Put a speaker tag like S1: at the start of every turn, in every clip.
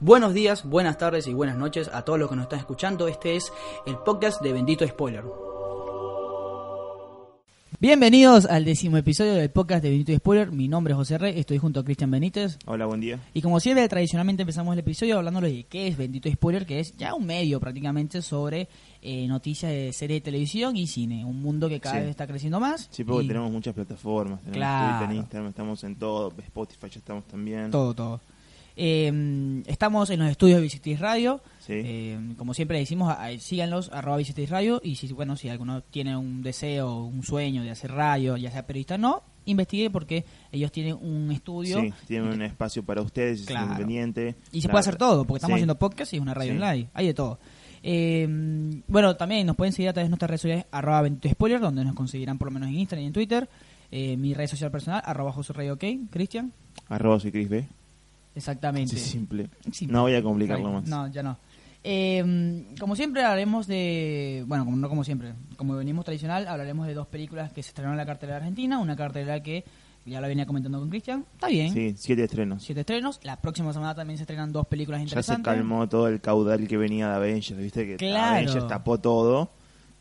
S1: Buenos días, buenas tardes y buenas noches a todos los que nos están escuchando. Este es el podcast de Bendito Spoiler. Bienvenidos al décimo episodio del podcast de Bendito Spoiler. Mi nombre es José Rey, estoy junto a Cristian Benítez.
S2: Hola, buen día.
S1: Y como siempre, tradicionalmente empezamos el episodio hablándoles de qué es Bendito Spoiler, que es ya un medio prácticamente sobre eh, noticias de series de televisión y cine. Un mundo que cada
S2: Sí.
S1: vez está creciendo más.
S2: Sí, porque
S1: y
S2: tenemos muchas plataformas. Tenemos
S1: Claro.
S2: Twitter, Instagram, estamos en todo. Spotify ya estamos también.
S1: Todo, todo. Eh, estamos en los estudios de Visitis Radio.
S2: Sí.
S1: Eh, como siempre decimos, a- a- síganlos, arroba Visitis Radio. Y si, bueno, si alguno tiene un deseo, un sueño de hacer radio, ya sea periodista o no, investigue porque ellos tienen un estudio.
S2: Sí, tienen un espacio para ustedes,
S1: Claro.
S2: es independiente.
S1: Y se puede hacer todo, porque estamos
S2: Sí.
S1: haciendo podcast y es una radio
S2: Sí.
S1: online. Hay de todo. Eh, bueno, también nos pueden seguir a través de nuestras redes sociales, arroba Bendito Spoiler, donde nos conseguirán por lo menos en Instagram y en Twitter. Eh, mi red social personal, arroba José Rey OK, Cristian.
S2: Arroba soy Chris B.
S1: Exactamente.
S2: Sí, simple. No voy a complicarlo más.
S1: No, ya no. Eh, como siempre hablaremos de, bueno, como no como siempre, como venimos tradicional, hablaremos de dos películas que se estrenaron en la cartelera argentina, una cartelera que ya la venía comentando con Cristian, está bien,
S2: Sí, siete estrenos.
S1: siete estrenos, la próxima semana también se estrenan dos películas
S2: Ya se
S1: interesantes.
S2: calmó todo el caudal que venía de Avengers, ¿viste? Que
S1: Claro.
S2: Avengers tapó todo.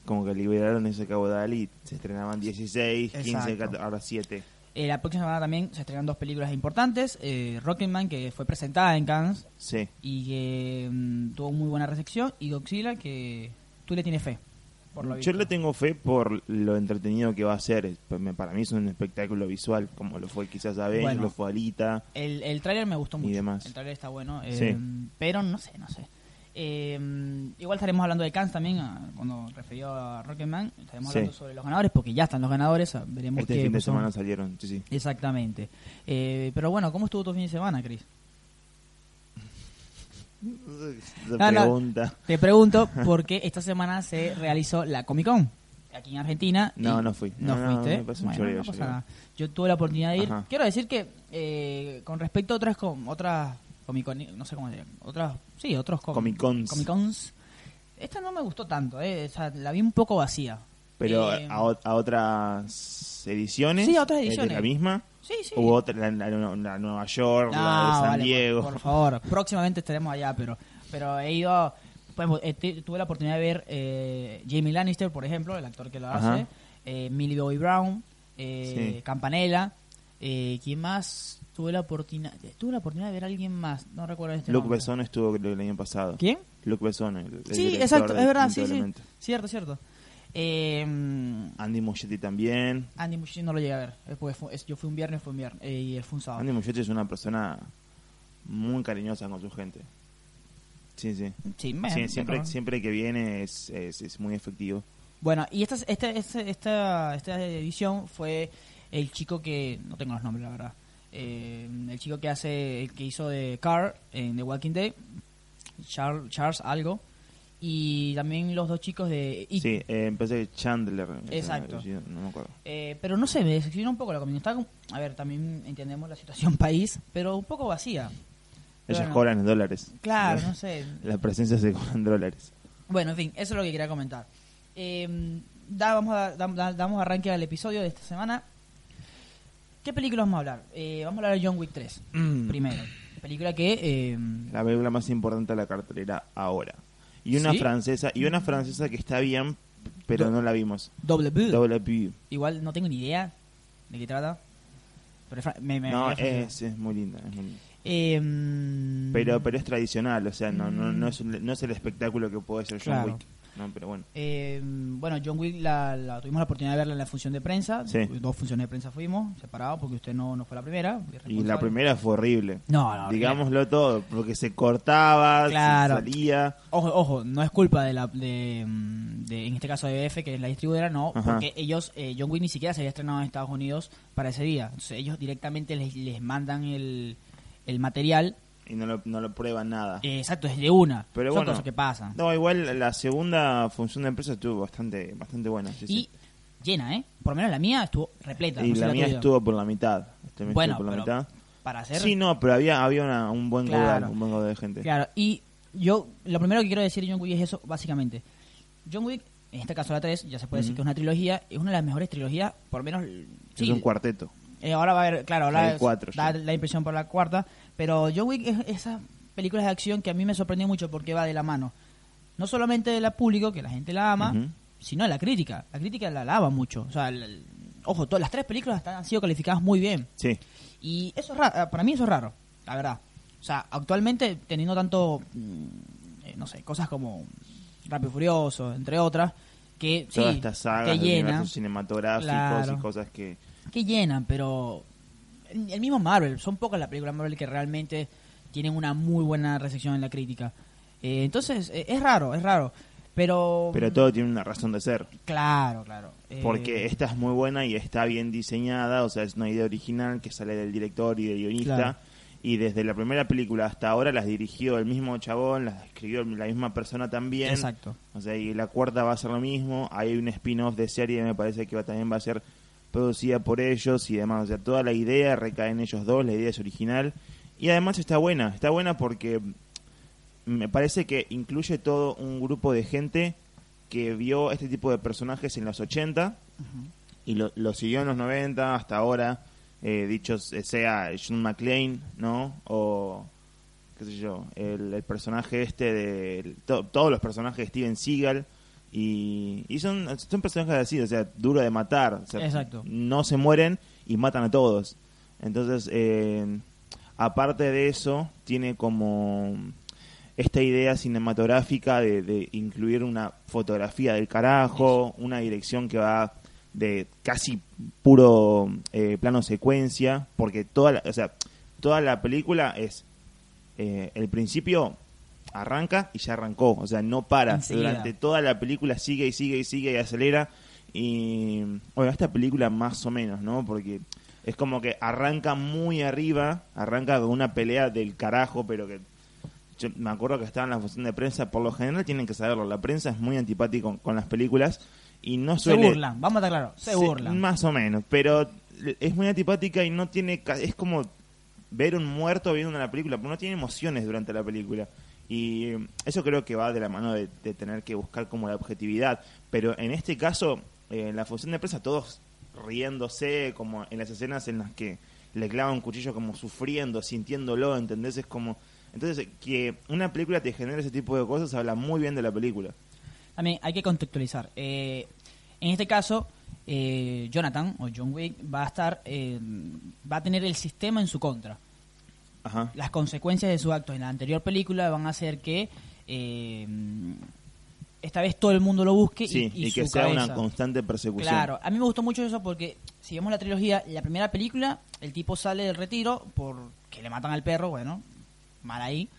S2: Como que liberaron ese caudal y se estrenaban 16, 15,
S1: Exacto.
S2: 14, ahora 7.
S1: Eh, la próxima semana también se estrenan dos películas importantes, eh, Rocketman que fue presentada en Cannes
S2: Sí.
S1: y que mm, tuvo muy buena recepción y Godzilla que tú le tienes fe. Por lo
S2: Yo
S1: visto.
S2: le tengo fe por lo entretenido que va a ser. Me- Para mí es un espectáculo visual, como lo fue quizás Avengers,
S1: Bueno.
S2: lo fue Alita.
S1: El, el tráiler me gustó
S2: Y
S1: mucho.
S2: demás.
S1: El tráiler está bueno. eh,
S2: Sí.
S1: Pero no sé, no sé. Eh, igual estaremos hablando de Cannes también, ah, cuando referido a Rocketman. Estaremos
S2: Sí.
S1: hablando sobre los ganadores, porque ya están los ganadores. ah, Veremos
S2: Este
S1: qué
S2: fin de
S1: son.
S2: semana salieron, sí, sí.
S1: Exactamente. Eh, pero bueno, ¿cómo estuvo tu fin de semana, no.
S2: pregunta.
S1: Te pregunto porque esta semana se realizó la Comic Con aquí en Argentina.
S2: No, no fui.
S1: No,
S2: No, no,
S1: fuiste.
S2: me parece un
S1: Bueno,
S2: choreo,
S1: no pasa
S2: yo creo.
S1: nada. Yo tuve la oportunidad de ir.
S2: Ajá.
S1: Quiero decir que eh, con respecto a otras com- otras Comic Con, no sé cómo se otras, sí, otros com-
S2: Comic Cons.
S1: Comic Cons, esta no me gustó tanto, eh, o sea, la vi un poco vacía.
S2: Pero
S1: Eh,
S2: a, a otras ediciones.
S1: Sí, a otras
S2: ¿Es
S1: ediciones.
S2: ¿De la misma?
S1: Sí, sí.
S2: Hubo otra, la, la- la Nueva York,
S1: No,
S2: la de San
S1: vale,
S2: Diego.
S1: Por, por favor, próximamente estaremos allá, pero pero he ido, pues, eh, tuve la oportunidad de ver eh, Jamie Lannister, por ejemplo, el actor que lo
S2: Ajá.
S1: hace, eh, Millie Bobby Brown, eh,
S2: Sí.
S1: Campanella, eh, ¿quién más? Tuve la oportunidad, tuve la oportunidad de ver a alguien más, no recuerdo este
S2: Luke
S1: nombre.
S2: Besson estuvo el año pasado.
S1: ¿Quién?
S2: Luke Besson. el- el
S1: Sí, exacto, es verdad, sí, sí. Cierto, cierto. Eh,
S2: Andy Muschietti también.
S1: Andy Muschietti no lo llegué a ver. eh, porque fue- es- yo fui un viernes, fue un viernes. eh, y él fue un sábado.
S2: Andy Muschietti es una persona muy cariñosa con su gente. Sí, sí.
S1: Sí, me
S2: siempre, siempre que viene es, es, es muy efectivo.
S1: Bueno, y esta, esta, esta, esta, esta edición fue el chico que. No tengo los nombres, la verdad. Eh, el chico que hace. El que hizo de Carr en The Walking Dead. Charles, Charles algo. Y también los dos chicos de. It.
S2: Sí, eh, empecé Chandler.
S1: Exacto.
S2: ese, No me acuerdo.
S1: Eh, pero no sé, me decepcionó un poco la como- a ver, también entendemos la situación país, pero un poco vacía.
S2: Ellas
S1: Bueno.
S2: cobran en dólares.
S1: Claro, no sé.
S2: La presencia se cobra en dólares.
S1: Bueno, en fin, eso es lo que quería comentar. Eh, da- vamos a, da- da- damos arranque al episodio de esta semana. ¿Qué película vamos a hablar? Eh, vamos a hablar de John Wick 3, primero. Película que... eh,
S2: La película más importante de la cartelera ahora. Y una
S1: ¿Sí?
S2: francesa, y una francesa que está bien, pero
S1: Do-
S2: no la vimos.
S1: Double
S2: View.
S1: Igual no tengo ni idea de qué trata. Pero me, me-
S2: No,
S1: me-
S2: es, es muy linda. es muy linda.
S1: Eh, mm,
S2: Pero, pero es tradicional, o sea, no, no,
S1: Mm.
S2: no, es, no es el espectáculo que puede ser John
S1: Claro.
S2: Wick. No, pero bueno.
S1: eh, bueno, John Wick la, la- tuvimos la oportunidad de verla en la función de prensa.
S2: Sí.
S1: Dos funciones de prensa fuimos, separados, porque usted no, no fue la primera.
S2: Y la primera fue horrible.
S1: No, no,
S2: Digámoslo todo, porque se cortaba, se
S1: Claro.
S2: salía.
S1: Ojo, ojo, no es culpa de la, de, de- en este caso de BF, que es la distribuidora, no,
S2: Ajá.
S1: porque ellos, eh, John Wick ni siquiera se había estrenado en Estados Unidos para ese día. Entonces ellos directamente les, les mandan el, el material,
S2: Y no lo, no lo prueban nada.
S1: eh, exacto, es de una.
S2: Pero
S1: Son
S2: bueno.
S1: cosas que pasan.
S2: No, igual la segunda función de empresa estuvo bastante bastante buena. sí,
S1: y
S2: sí.
S1: llena, ¿eh? Por lo menos la mía estuvo repleta.
S2: Y
S1: no
S2: la mía
S1: tuya.
S2: estuvo por la mitad. Este
S1: Bueno,
S2: por la
S1: pero
S2: mitad.
S1: Para hacer...
S2: Sí, no, pero había había una- un buen
S1: Claro.
S2: un buen caudal de gente.
S1: Claro, y yo, lo primero que quiero decir de John Wick es eso, básicamente. John Wick, en este caso la 3, ya se puede decir que es una trilogía, es una de las mejores trilogías, por lo menos...
S2: es un cuarteto.
S1: Eh, ahora va a haber, claro, ahora
S2: cuatro
S1: da la impresión por la cuarta, pero John Wick es esa películas de acción que a mí me sorprendió mucho porque va de la mano. No solamente del público, que la gente la ama, sino de la crítica. La crítica la alaba mucho. O sea, el- el- ojo, todas las tres películas están- han sido calificadas muy bien.
S2: Sí.
S1: Y eso es raro, para mí eso es raro, la verdad. O sea, actualmente teniendo tanto, mm, eh, no sé, cosas como Rápido y Furioso, entre otras, que sí,
S2: Todas estas sagas
S1: que
S2: de universos cinematográficos
S1: Claro.
S2: y cosas que...
S1: que llenan, pero el mismo Marvel, son pocas las películas Marvel que realmente tienen una muy buena recepción en la crítica. Eh, entonces, eh, es raro, es raro. Pero,
S2: Pero todo tiene una razón de ser.
S1: claro, claro. eh,
S2: Porque esta es muy buena y está bien diseñada, o sea, es una idea original que sale del director y del guionista.
S1: Claro.
S2: Y desde la primera película hasta ahora las dirigió el mismo chabón, las escribió la misma persona también.
S1: Exacto.
S2: O sea, y la cuarta va a ser lo mismo. Hay un spin-off de serie, me parece que va, también va a ser producida por ellos y demás. O sea, toda la idea recae en ellos dos, la idea es original. Y además está buena, está buena porque me parece que incluye todo un grupo de gente que vio este tipo de personajes en los 80 y lo, siguió en los 90 hasta ahora. Eh, dichos eh, sea John McClane, ¿no? O qué sé yo, el, personaje este de to- todos los personajes de Steven Seagal y, y son, son personajes así, o sea, duro de matar, o sea,
S1: Exacto.
S2: no se mueren y matan a todos. Entonces, eh, aparte de eso, tiene como esta idea cinematográfica de, de incluir una fotografía del carajo, una dirección que va de casi puro eh, plano secuencia, porque toda la, o sea, toda la película es eh, el principio arranca y ya arrancó, o sea, no para.
S1: Enseguida.
S2: Durante toda la película sigue y sigue y sigue y acelera. Y bueno, esta película más o menos, ¿no? Porque es como que arranca muy arriba, arranca con una pelea del carajo, pero que yo me acuerdo que estaba en la función de prensa, por lo general tienen que saberlo, la prensa es muy antipática con, con las películas y no
S1: se
S2: suele...
S1: burlan, vamos a estar claros, se
S2: Sí,
S1: burlan.
S2: Más o menos, pero es muy antipática y no tiene... Es como ver un muerto viendo una película, porque no tiene emociones durante la película. Y eso creo que va de la mano de, de tener que buscar como la objetividad. Pero en este caso, eh, en la función de prensa, todos riéndose, como en las escenas en las que le clava un cuchillo como sufriendo, sintiéndolo, ¿entendés? Es como... Entonces, que una película te genere ese tipo de cosas habla muy bien de la película.
S1: También hay que contextualizar. Eh, en este caso, eh, Jonathan o John Wick va a estar, eh, va a tener el sistema en su contra.
S2: Ajá.
S1: Las consecuencias de su acto en la anterior película van a hacer que eh, esta vez todo el mundo lo busque
S2: Sí,
S1: y,
S2: y,
S1: y
S2: que
S1: su
S2: sea
S1: cabeza.
S2: una constante persecución.
S1: Claro, a mí me gustó mucho eso porque si vemos la trilogía, la primera película, el tipo sale del retiro porque le matan al perro, bueno, mal ahí,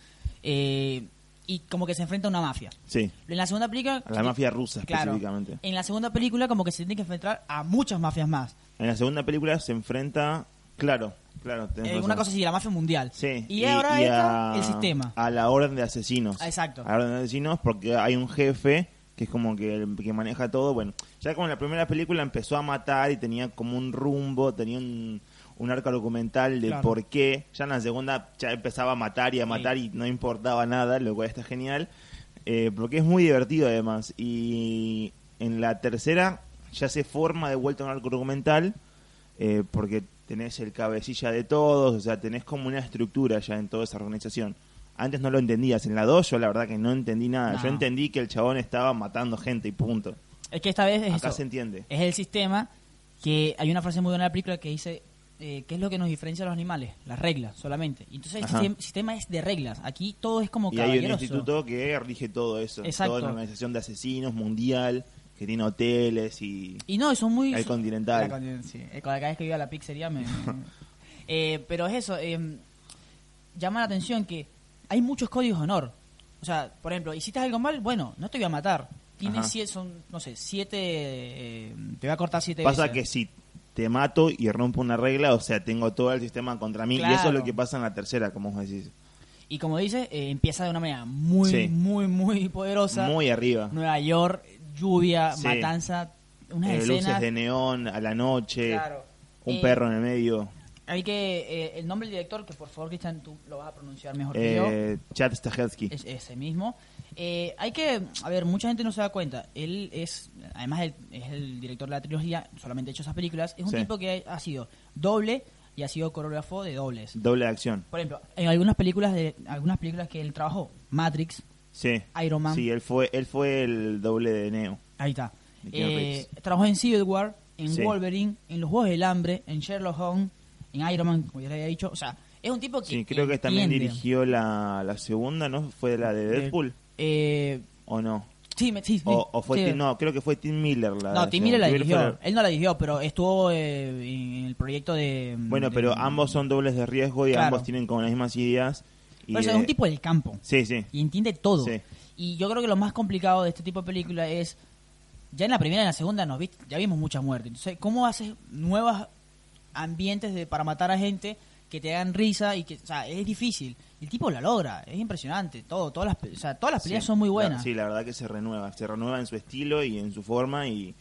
S1: eh, y como que se enfrenta a una mafia.
S2: Sí,
S1: En la segunda película...
S2: a la mafia rusa
S1: Claro,
S2: específicamente.
S1: en la segunda película como que se tiene que enfrentar a muchas mafias más.
S2: En la segunda película se enfrenta, claro, claro,
S1: Eh, una cosa así, la mafia mundial.
S2: Sí,
S1: Y, ahora esta,
S2: a-
S1: el sistema.
S2: A la orden de asesinos.
S1: Ah, exacto.
S2: A la orden de asesinos porque hay un jefe que es como que, el que maneja todo. Bueno, ya como en la primera película empezó a matar y tenía como un rumbo, tenía un, un arco documental de
S1: Claro.
S2: por qué. Ya en la segunda ya empezaba a matar y a matar y no importaba nada, lo cual está genial. Eh, porque es muy divertido además. Y en la tercera ya se forma de vuelta un arco documental eh, porque tenés el cabecilla de todos, o sea, tenés como una estructura ya en toda esa organización. Antes no lo entendías, en la 2 yo la verdad que no entendí nada,
S1: No.
S2: yo entendí que el chabón estaba matando gente y punto.
S1: Es que esta vez es
S2: Acá
S1: eso.
S2: se entiende.
S1: Es el sistema que hay una frase muy buena en la película que dice eh, ¿qué es lo que nos diferencia a los animales? Las reglas solamente. Entonces el sistema, sistema es de reglas. Aquí todo es como
S2: Y hay un instituto que rige todo eso,
S1: Exacto.
S2: toda la organización de asesinos mundial, que tiene hoteles y...
S1: Y no, son muy...
S2: El Continental.
S1: La Continental, sí. Eh, Cada vez que iba a la pizzería me... Eh, pero es eso, eh, llama la atención que hay muchos códigos de honor. O sea, por ejemplo, hiciste algo mal, bueno, no te voy a matar. Tienes siete, son, no sé, siete... eh, te voy a cortar siete
S2: Pasa
S1: veces.
S2: que si te mato y rompo una regla, o sea, tengo todo el sistema contra mí. Y eso es lo que pasa en la tercera, como vos decís.
S1: Y como dices, eh, empieza de una manera muy,
S2: Sí.
S1: muy, muy poderosa.
S2: Muy arriba.
S1: Nueva York, lluvia,
S2: Sí.
S1: matanza, unas
S2: Eh,
S1: escenas...
S2: luces de neón a la noche,
S1: Claro.
S2: un
S1: Eh,
S2: perro en el medio.
S1: Hay que... eh, el nombre del director, que por favor, Cristian, tú lo vas a pronunciar mejor que yo.
S2: Eh, Chad Stahelski.
S1: Es ese mismo. Eh, hay que, a ver, mucha gente no se da cuenta. Él es, además él es el director de la trilogía, solamente ha hecho esas películas. Es un
S2: Sí.
S1: tipo que ha sido doble, y ha sido coreógrafo de dobles.
S2: Doble de acción.
S1: Por ejemplo, en algunas películas de algunas películas que él trabajó, Matrix,
S2: Sí.
S1: Iron Man,
S2: Sí, él fue, él fue el doble de Neo.
S1: ahí está. Eh, trabajó en Civil War, en
S2: Sí.
S1: Wolverine, en Los Juegos del Hambre, en Sherlock Holmes, en Iron Man, como ya le había dicho. O sea, es un tipo que
S2: Sí, creo que también dirigió la, la segunda, ¿no? ¿Fue la de Deadpool?
S1: Eh,
S2: ¿O no?
S1: sí, me- sí,
S2: O, o fue
S1: sí.
S2: Tim- no, creo que fue Tim Miller la
S1: No, Tim Miller la dirigió. Él no la dirigió, pero estuvo eh, en el proyecto de.
S2: Bueno,
S1: de-
S2: pero ambos son dobles de riesgo y
S1: Claro.
S2: ambos tienen como las mismas ideas. Y
S1: Por eso
S2: de-
S1: es un tipo del campo.
S2: Sí, sí.
S1: Y entiende todo.
S2: Sí.
S1: Y yo creo que lo más complicado de este tipo de película es. Ya en la primera y en la segunda nos viste, ya vimos mucha muerte. Entonces, ¿cómo haces nuevos ambientes de, para matar a gente que te hagan risa y que, o sea, es difícil. El tipo la logra, es impresionante. Todo, todas las, o sea, todas las peleas
S2: Sí,
S1: son muy
S2: la-
S1: buenas.
S2: sí, la verdad que se renueva. Se renueva en su estilo y en su forma y,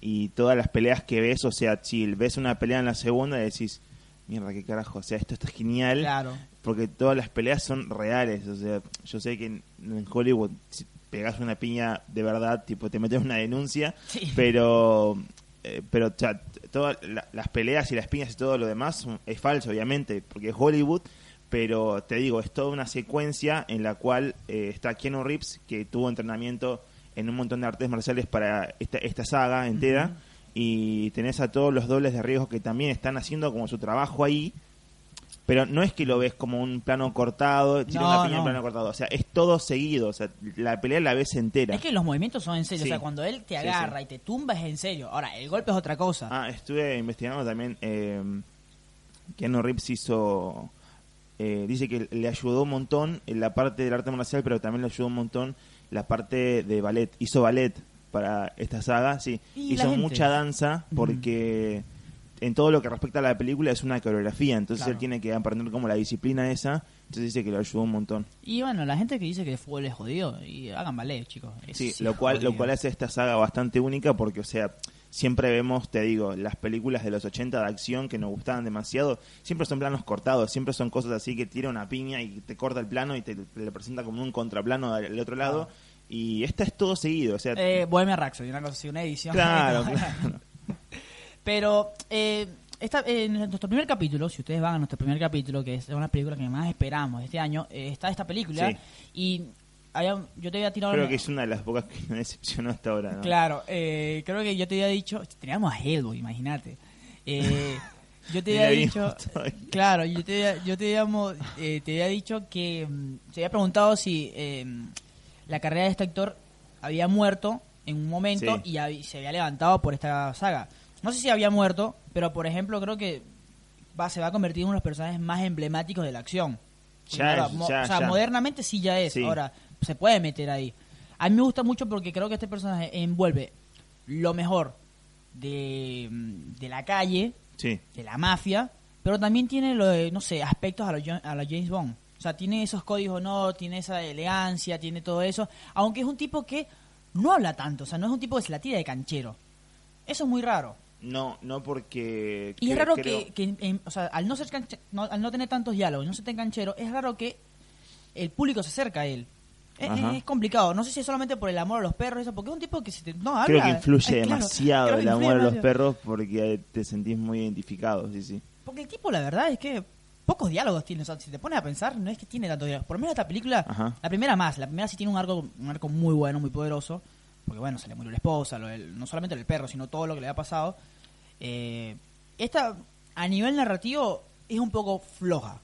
S2: y todas las peleas que ves, o sea, si ves una pelea en la segunda y decís, mierda, qué carajo, o sea, esto está genial.
S1: Claro.
S2: Porque todas las peleas son reales, o sea, yo sé que en, en Hollywood si pegas una piña de verdad, tipo te metes una denuncia,
S1: Sí.
S2: pero eh, pero o sea, t- todas la- las peleas y las piñas y todo lo demás es falso, obviamente, porque es Hollywood, pero te digo, es toda una secuencia en la cual eh, está Keanu Reeves, que tuvo entrenamiento en un montón de artes marciales para esta, esta saga entera, y tenés a todos los dobles de riesgo que también están haciendo como su trabajo ahí, pero no es que lo ves como un plano cortado, tira
S1: No,
S2: una piña en
S1: no.
S2: plano cortado, o sea, es todo seguido, o sea, la pelea la ves entera.
S1: Es que los movimientos son en serio.
S2: Sí.
S1: O sea, cuando él te agarra
S2: sí.
S1: y te tumba es en serio. Ahora, el golpe es otra cosa.
S2: Ah, estuve investigando también. Eh, Keanu Reeves hizo. eh, dice que le ayudó un montón en la parte del arte marcial, pero también le ayudó un montón la parte de ballet. Hizo ballet para esta saga, sí. Hizo mucha danza porque en todo lo que respecta a la película es una coreografía, entonces
S1: Claro.
S2: él tiene que aprender como la disciplina esa. Entonces dice que le ayudó un montón.
S1: Y bueno, la gente que dice que el fútbol es jodido, y hagan ballet, chicos. Es-
S2: Sí, lo cual, lo cual hace esta saga bastante única porque, o sea, siempre vemos, te digo, las películas de los 80 de acción que nos gustaban demasiado, siempre son planos cortados, siempre son cosas así que tira una piña y te corta el plano y te, te le presenta como un contraplano del otro lado. Y esta es todo seguido, o sea,
S1: Eh, Bohemia Rhapsody, una cosa así, una edición.
S2: claro, claro.
S1: Pero eh, esta, en nuestro primer capítulo, si ustedes van a nuestro primer capítulo, que es una película que más esperamos este año, eh, está esta película.
S2: Sí.
S1: Y había- yo te había tirado...
S2: Creo
S1: una-
S2: que es una de las pocas que me decepcionó hasta ahora, ¿no?
S1: Claro, eh, creo que yo te había dicho... Teníamos a Hellboy, imagínate. Eh, yo te había dicho... Claro, yo te, había- yo te, habíamos, eh, te había dicho que... mm, te había preguntado si eh, la carrera de este actor había muerto en un momento
S2: Sí.
S1: y se había levantado por esta saga. No sé si había muerto, pero por ejemplo creo que va, se va a convertir en uno de los personajes más emblemáticos de la acción.
S2: Ya
S1: Ahora,
S2: es,
S1: mo-
S2: ya,
S1: o sea,
S2: ya.
S1: modernamente sí ya es.
S2: Sí.
S1: Ahora, se puede meter ahí. A mí me gusta mucho porque creo que este personaje envuelve lo mejor de, mm, de la calle,
S2: Sí,
S1: de la mafia, pero también tiene, lo de, no sé, aspectos a la, a la James Bond. O sea, tiene esos códigos honor, tiene esa elegancia, tiene todo eso. Aunque es un tipo que no habla tanto, o sea, no es un tipo que se la tira de canchero. Eso es muy raro.
S2: No, no porque...
S1: Y es raro
S2: creo-
S1: que, que, em, o sea, al no ser canche- no, al no tener tantos diálogos, no ser tan canchero, es raro que el público se acerca a él. Es, complicado. No sé si es solamente por el amor a los perros, eso, porque es un tipo que se te, no habla.
S2: Creo que influye demasiado
S1: que
S2: el amor a los perros porque te sentís muy identificado, sí, sí.
S1: Porque el tipo, la verdad, es que pocos diálogos tiene. O sea, si te pones a pensar, no es que tiene tantos diálogos. Por lo menos esta película,
S2: Ajá.
S1: la primera más. La primera sí tiene un arco, un arco muy bueno, muy poderoso. Porque, bueno, se le murió la esposa, lo del- no solamente el perro, sino todo lo que le ha pasado. Eh, esta, a nivel narrativo, es un poco floja.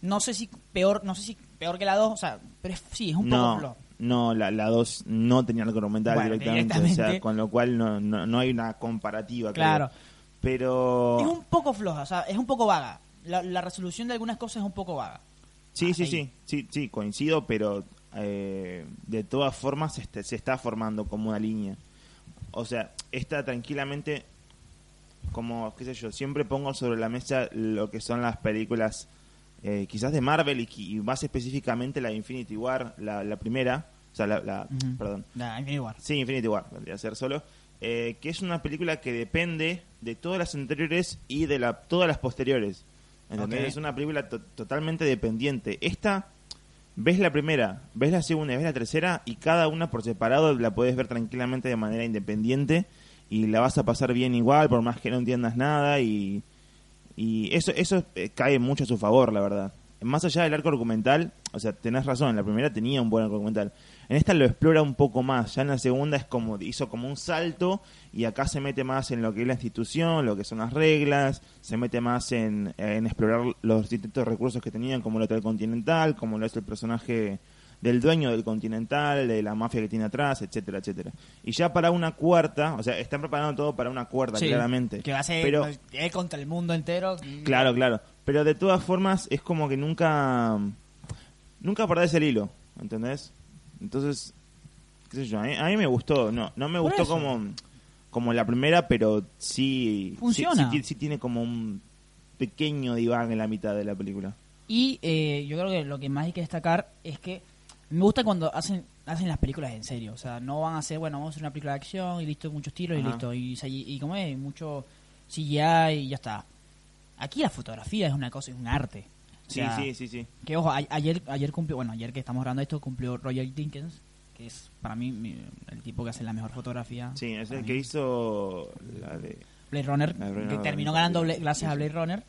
S1: No sé si peor, no sé si peor que la 2, o sea, pero es- sí, es un poco
S2: no,
S1: floja.
S2: no, la, la 2 no tenía algo argumental
S1: Bueno,
S2: directamente, o sea, con lo cual no, no, no hay una comparativa, creo.
S1: Claro.
S2: Pero
S1: Es un poco floja, o sea, es un poco vaga. La, la resolución de algunas cosas es un poco vaga.
S2: sí, sí,
S1: ahí.
S2: sí, sí, sí, coincido, pero eh, de todas formas se, está- se está formando como una línea. O sea, está tranquilamente, como, qué sé yo, siempre pongo sobre la mesa lo que son las películas, eh, quizás de Marvel y, más específicamente la de Infinity War, la, la primera, o sea, la, la- perdón,
S1: Nah, Infinity War.
S2: Sí, Infinity War, vendría a ser solo. eh, que es una película que depende de todas las anteriores y de la, todas las posteriores. ¿Entendés? Es una película to- totalmente dependiente. Esta, ves la primera, ves la segunda y ves la tercera, y cada una por separado la puedes ver tranquilamente de manera independiente y la vas a pasar bien igual, por más que no entiendas nada. Y Y eso, eso eh, cae mucho a su favor, la verdad. Más allá del arco argumental, o sea, tenés razón, en la primera tenía un buen arco argumental. En esta lo explora un poco más, ya en la segunda es como, hizo como un salto y acá se mete más en lo que es la institución, lo que son las reglas, se mete más en, en explorar los distintos recursos que tenían, como el Hotel Continental, como lo es el personaje del dueño del Continental, de la mafia que tiene atrás, etcétera, etcétera. Y ya para una cuarta, o sea, están preparando todo para una cuarta,
S1: Sí,
S2: claramente.
S1: Que va a ser
S2: Pero,
S1: contra el mundo entero.
S2: Claro, claro. Pero de todas formas es como que nunca nunca perdés el hilo, ¿entendés? Entonces, qué sé yo, a mí, a mí me gustó, no no me
S1: Por
S2: gustó
S1: eso.
S2: como como la primera, pero sí sí-
S1: Funciona.
S2: Sí, sí tiene como un pequeño diván en la mitad de la película.
S1: Y eh, yo creo que lo que más hay que destacar es que me gusta cuando hacen hacen las películas en serio. O sea, no van a hacer, bueno, vamos a hacer una película de acción y listo, muchos tiros y listo. Y, y, y como es, mucho CGI y ya está. Aquí la fotografía es una cosa, es un arte. O
S2: Sí,
S1: sea,
S2: sí, sí, sí.
S1: Que ojo, a- ayer, ayer cumplió, bueno, ayer que estamos grabando esto, cumplió Roger Dickens, que es para mí mi- el tipo que hace la mejor fotografía.
S2: Sí, es el
S1: mí.
S2: que hizo la de
S1: Blade Runner, que terminó ganando gracias a. Blade Runner,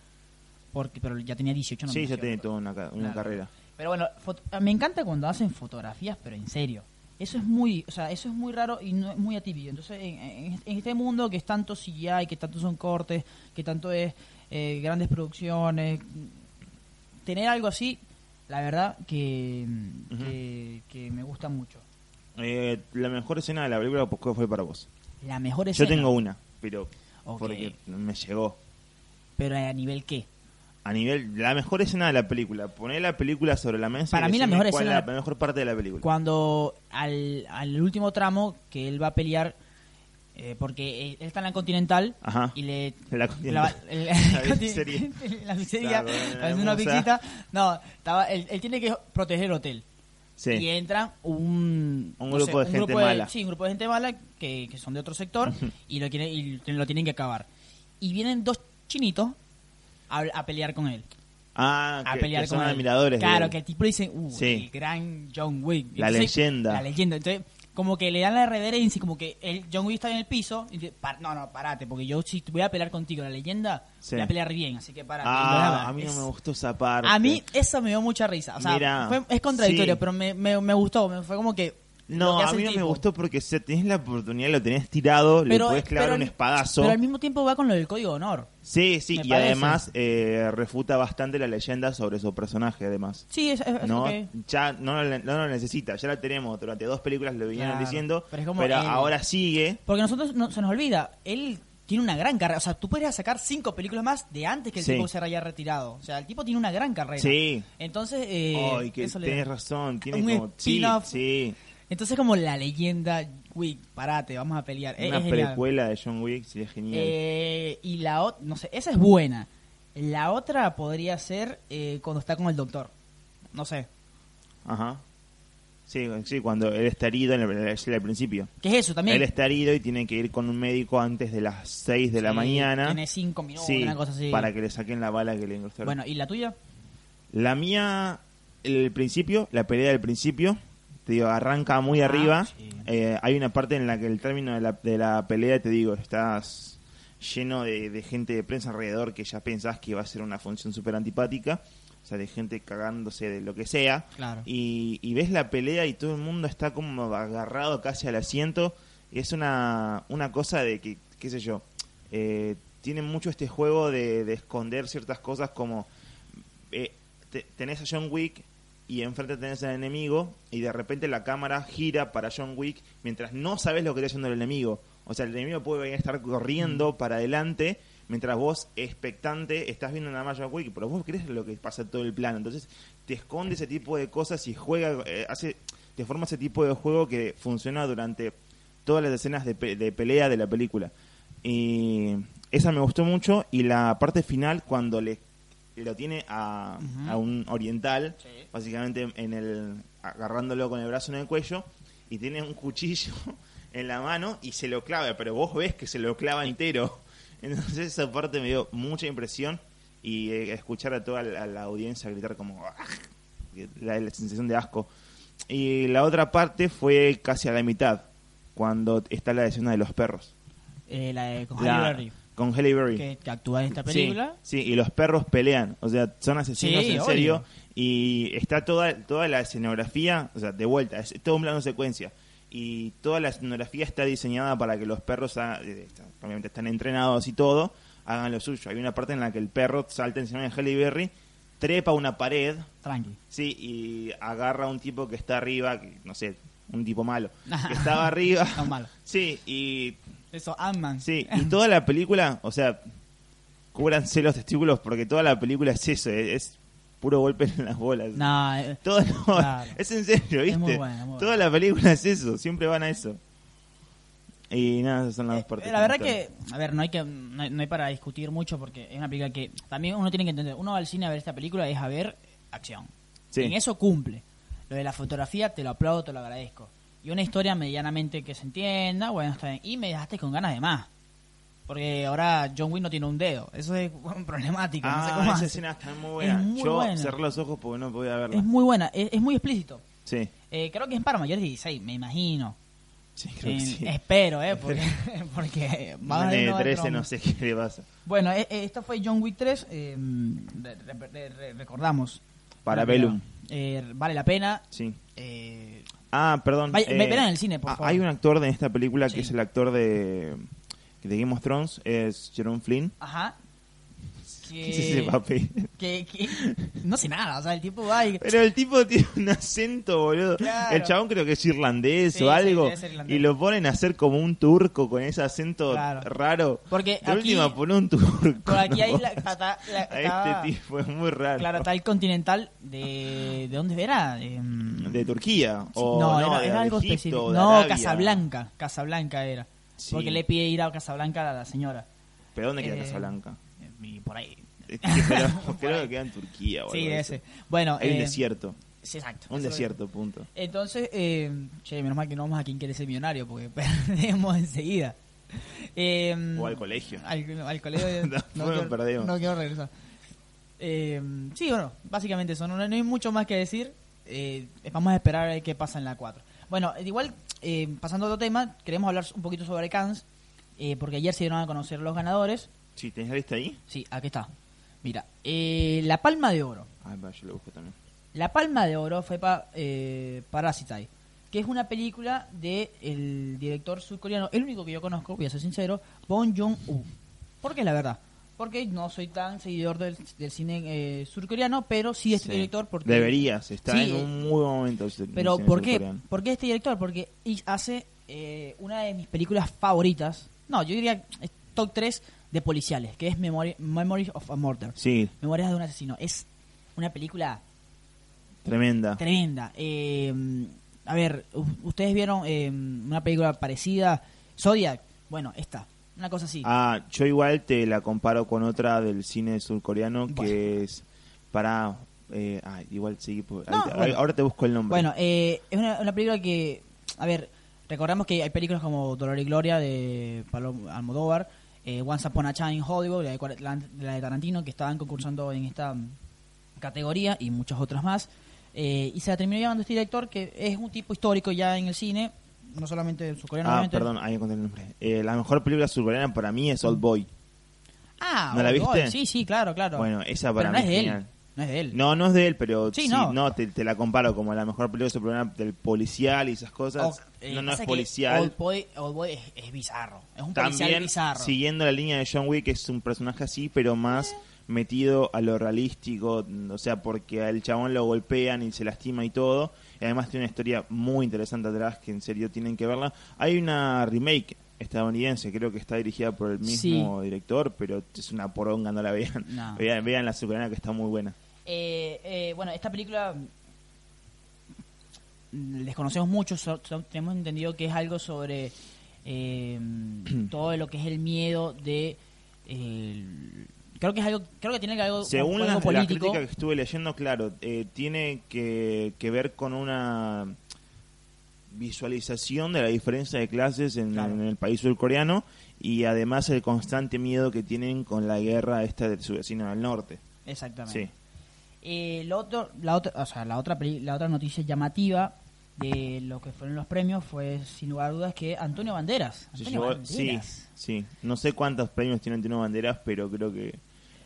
S1: porque pero ya tenía 18
S2: Sí, ya tiene toda una, ca- una
S1: Claro.
S2: carrera.
S1: Pero bueno, foto- me encanta cuando hacen fotografías, pero en serio. Eso es muy, o sea, eso es muy raro y no es muy atípico. Entonces, en, en- en este mundo que es tanto CGI, que tanto son cortes, que tanto es eh, grandes producciones, tener algo así, la verdad que, que, que me gusta mucho.
S2: Eh, la mejor escena de la película ¿cuál fue para vos.
S1: La mejor
S2: Yo
S1: escena.
S2: tengo una, pero porque me llegó.
S1: Pero a nivel qué?
S2: A nivel, la mejor escena de la película. Poné la película sobre la mesa.
S1: Para
S2: y
S1: mí la mejor escena-
S2: es la mejor parte de la película.
S1: Cuando al, al último tramo que él va a pelear, eh, porque él, está en la Continental
S2: Ajá.
S1: y le
S2: La
S1: la, el-
S2: La pizzería.
S1: la pizzería
S2: Claro, bueno,
S1: haciendo una pizzita no estaba él, él tiene que proteger el hotel
S2: Sí.
S1: y entra un
S2: Un
S1: no
S2: grupo de gente
S1: grupo
S2: mala.
S1: sí un grupo de gente mala que, que son de otro sector y lo quieren y lo tienen que acabar y vienen dos chinitos a, a pelear con él
S2: Ah,
S1: a
S2: que,
S1: pelear
S2: que son
S1: con él.
S2: admiradores. de
S1: Claro,
S2: él.
S1: que el tipo le dice, uh,
S2: Sí.
S1: el gran John Wick.
S2: La leyenda.
S1: La leyenda. Entonces, como que le dan la reverencia, y como que el John Wick está en el piso. Y dice, "Pa- no, no, parate, porque yo si voy a pelear contigo, la leyenda,
S2: Sí.
S1: voy a pelear bien, así que parate. Y lo
S2: Ah, a mí no
S1: Es-
S2: me gustó esa parte.
S1: A mí eso me dio mucha risa. O sea,
S2: Mira,
S1: fue- es contradictorio,
S2: sí.
S1: pero me, me, me gustó. Me fue como que.
S2: No, a mí no me gustó porque si tenés la oportunidad, lo tenés tirado, le
S1: Pero-
S2: podés clavar un
S1: al-
S2: espadazo.
S1: Pero al mismo tiempo va con lo del código de honor.
S2: Sí, sí, y
S1: parece.
S2: además eh, refuta bastante la leyenda sobre su personaje, además.
S1: Sí, es, es-
S2: no, ya no, lo- no lo necesita, ya la tenemos durante dos películas lo vinieron
S1: Claro,
S2: diciendo,
S1: pero es como
S2: pero
S1: él.
S2: ahora sigue.
S1: Porque nosotros no, se nos olvida, él tiene una gran carrera. O sea, tú podrías sacar cinco películas más de antes que el
S2: Sí.
S1: tipo se haya retirado. O sea, el tipo tiene una gran carrera.
S2: Sí.
S1: Entonces, eh,
S2: que
S1: eso le-
S2: tenés razón, tiene
S1: Un
S2: como sí,
S1: spin-off.
S2: sí,
S1: Entonces, como la leyenda, Wick, parate, vamos a pelear.
S2: Una
S1: es genial.
S2: precuela de John Wick sería genial.
S1: Eh, y la otra, no sé, esa es buena. La otra podría ser eh, cuando está con el doctor. No sé.
S2: Ajá. Sí, sí, cuando él está herido en el, es el principio.
S1: ¿Qué es eso también?
S2: Él está herido y tiene que ir con un médico antes de las 6 de la mañana.
S1: Tiene cinco minutos,
S2: Sí,
S1: una cosa así.
S2: para que le saquen la bala que le incrustaron.
S1: Bueno, ¿y la tuya?
S2: La mía, el principio, la pelea del principio, te digo, arranca muy
S1: Ah,
S2: arriba.
S1: sí.
S2: Eh, hay una parte en la que el término de la, de la pelea, te digo, estás lleno de, de gente de prensa alrededor que ya pensás que va a ser una función súper antipática. O sea, de gente cagándose de lo que sea.
S1: Claro.
S2: Y, y ves la pelea y todo el mundo está como agarrado casi al asiento. Y es una, una cosa de que, qué sé yo, eh, tienen mucho este juego de, de esconder ciertas cosas como eh, te- tenés a John Wick y enfrente tenés al enemigo y de repente la cámara gira para John Wick mientras no sabes lo que está haciendo el enemigo. O sea, el enemigo puede estar corriendo para adelante mientras vos, expectante, estás viendo nada más John Wick, pero vos crees lo que pasa en todo el plano. Entonces te esconde ese tipo de cosas y juega, eh, hace, te forma ese tipo de juego que funciona durante todas las escenas de, pe- de pelea de la película. Y esa me gustó mucho y la parte final cuando le lo tiene a, a un oriental,
S1: Sí.
S2: básicamente en el agarrándolo con el brazo en el cuello y tiene un cuchillo en la mano y se lo clava, pero vos ves que se lo clava entero. Entonces esa parte me dio mucha impresión y eh, escuchar a toda la, a la audiencia gritar como "Ah", la, la sensación de asco. Y la otra parte fue casi a la mitad, cuando está la escena de los perros.
S1: Eh, la de
S2: La-
S1: Berry.
S2: Con Halle Berry.
S1: que, que actúa en esta
S2: Sí,
S1: película.
S2: Sí, y los perros pelean, o sea, son asesinos
S1: Sí,
S2: en
S1: obvio.
S2: serio y está toda toda la escenografía, o sea, de vuelta, es todo un plano secuencia y toda la escenografía está diseñada para que los perros, ha- eh, obviamente están entrenados y todo, hagan lo suyo. Hay una parte en la que el perro salta encima de Halle Berry, trepa una pared,
S1: Tranqui.
S2: sí, y agarra a un tipo que está arriba, que, no sé, un tipo malo, que estaba arriba,
S1: No, malo.
S2: sí, y
S1: Eso, Ant-Man.
S2: Sí, y toda la película, o sea, cúbranse los testículos porque toda la película es eso, es, es puro golpe en las bolas.
S1: No, eh,
S2: Todo no,
S1: Claro.
S2: es en serio, ¿viste?
S1: Es muy buena, muy
S2: Toda la película es eso, siempre van a eso. Y nada, esas son las dos partes.
S1: Eh, la verdad que, a ver, no hay que no hay, no hay para discutir mucho porque es una película que también uno tiene que entender. Uno va al cine a ver esta película es a ver acción.
S2: Sí.
S1: En eso cumple. Lo de la fotografía te lo aplaudo, te lo agradezco. Y una historia medianamente que se entienda, bueno, está bien. Y me dejaste con ganas de más. Porque ahora John Wick no tiene un dedo. Eso es problemático. no sé
S2: Ah,
S1: cómo
S2: esa
S1: hace.
S2: escena está muy buena.
S1: muy
S2: Yo
S1: buena.
S2: cerré los ojos porque no podía verla.
S1: Es muy buena, es, es muy explícito.
S2: Sí,
S1: Eh, creo que es para mayores de 16, me imagino.
S2: sí, creo que
S1: Eh,
S2: sí.
S1: Espero, ¿eh? Porque, porque haber
S2: de
S1: no
S2: 13
S1: otro-
S2: no sé qué le pasa.
S1: Bueno, eh, esto fue John Wick 3. eh, re- re- re- re- recordamos.
S2: Parabellum.
S1: Eh, vale la pena.
S2: Sí.
S1: Eh,
S2: Ah, perdón.
S1: Vaya- ve- verán el cine, por
S2: ah,
S1: favor.
S2: Hay un actor de esta película
S1: Sí.
S2: que es el actor de, de Game of Thrones, es Jerome Flynn.
S1: ajá.
S2: ¿Qué es ese papel?
S1: que, que- no sé nada, o sea, el tipo va y...
S2: Pero el tipo tiene un acento, boludo.
S1: Claro.
S2: El chabón creo que es irlandés
S1: Sí,
S2: o algo.
S1: irlandés.
S2: y lo ponen a hacer como un turco con ese acento
S1: Claro.
S2: raro.
S1: Porque aquí-
S2: última, pone un turco.
S1: Por aquí
S2: ¿no?
S1: hay la, la-
S2: A este tipo es muy raro.
S1: Claro, está el Continental de... ¿De dónde era? De, mm,
S2: De Turquía. O,
S1: no,
S2: no,
S1: era,
S2: de
S1: era algo
S2: Egipto,
S1: específico.
S2: de
S1: No. Casablanca. Casablanca era.
S2: Sí.
S1: Porque le pide ir a Casablanca a la señora.
S2: ¿Pero dónde queda
S1: Eh,
S2: Casablanca?
S1: Y por ahí.
S2: Creo, que queda en Turquía. o
S1: Sí,
S2: algo.
S1: Bueno,
S2: Hay un
S1: eh,
S2: desierto.
S1: sí, exacto.
S2: Un desierto, punto.
S1: Entonces, eh, che, menos mal que no vamos a quien quiere ser millonario, porque perdemos enseguida. Eh,
S2: O al colegio.
S1: Al, al colegio.
S2: No,
S1: no, quiero,
S2: perdimos.
S1: no quiero regresar. Eh, sí, bueno, básicamente eso. No, no hay mucho más que decir. Eh, vamos a esperar a ver qué pasa en la 4. Bueno, igual, eh, pasando a otro tema, queremos hablar un poquito sobre Cannes, eh, porque ayer se dieron a conocer los ganadores.
S2: Sí, ¿tenés la lista ahí?
S1: Sí, aquí está. Mira, eh, la Palma de Oro.
S2: Va, yo lo busco también.
S1: La Palma de Oro fue para Parasite, que es una película del el director surcoreano, el único que yo conozco, voy a ser sincero, Bong Joon-ho. ¿Por qué la verdad? Porque no soy tan seguidor del, del cine eh, surcoreano, pero sí este
S2: Sí.
S1: director porque...
S2: Deberías, está
S1: Sí,
S2: en un muy buen momento.
S1: Pero ¿por qué? ¿por qué este director? Porque hace eh, una de mis películas favoritas, no, yo diría top 3 de policiales, que es Memory, Memories of a Murder.
S2: Sí,
S1: Memorias de un asesino. Es una película
S2: tremenda.
S1: Tremenda. Eh, a ver, ustedes vieron eh, una película parecida, Zodiac. Bueno, esta, una cosa así.
S2: Ah, yo igual te la comparo con otra del cine surcoreano que es para... Eh, ah, igual sí, pues,
S1: No,
S2: ahí te-
S1: bueno.
S2: ahora te busco el nombre.
S1: bueno, eh, es una, una película que, a ver, recordamos que hay películas como Dolor y Gloria de Pablo Almodóvar, eh, Once Upon a Time in Hollywood, la de, la, Tarantino, que estaban concursando en esta categoría y muchas otras más. Eh, y se la terminó llevando este director que es un tipo histórico ya en el cine, no solamente surcoreano.
S2: ah,
S1: obviamente.
S2: perdón, ahí encontré el nombre. Eh, la mejor película surcoreana para mí es Old Boy.
S1: Ah,
S2: ¿No la
S1: Old Boy.
S2: viste?
S1: Sí, sí, claro, claro.
S2: Bueno, esa para
S1: Pero no
S2: mí
S1: es de él. No es de él.
S2: No, no es de él, pero
S1: Sí,
S2: sí,
S1: no.
S2: no, te, te la comparo como la mejor película surcoreana del policial y esas cosas.
S1: O- eh,
S2: no, no es policial.
S1: Old Boy, Old Boy es, es bizarro. Es un policial
S2: También
S1: bizarro.
S2: siguiendo la línea de John Wick es un personaje así, pero más metido a lo realístico, o sea, porque al chabón lo golpean y se lastima y todo. Y además tiene una historia muy interesante atrás que en serio tienen que verla. Hay una remake estadounidense, creo que está dirigida por el mismo director, pero es una poronga, no la vean.
S1: No.
S2: Vean, vean la surcoreana que está muy buena.
S1: Eh, eh, bueno, esta película mm, desconocemos mucho, so- so- tenemos entendido que es algo sobre eh, todo lo que es el miedo de... eh, creo que es algo, creo que tiene algo,
S2: Según
S1: algo
S2: la, la
S1: político.
S2: crítica que estuve leyendo, claro, eh, tiene que, que ver con una visualización de la diferencia de clases en,
S1: Claro.
S2: en el país surcoreano y además el constante miedo que tienen con la guerra esta de su vecino del norte.
S1: Exactamente.
S2: Sí.
S1: Eh, lo otro, la otra, o sea, la otra, la otra noticia llamativa de lo que fueron los premios fue, sin lugar a dudas, que Antonio Banderas. Antonio
S2: llevó- sí,
S1: Banderas.
S2: sí. No sé cuántos premios tiene Antonio Banderas, pero creo que...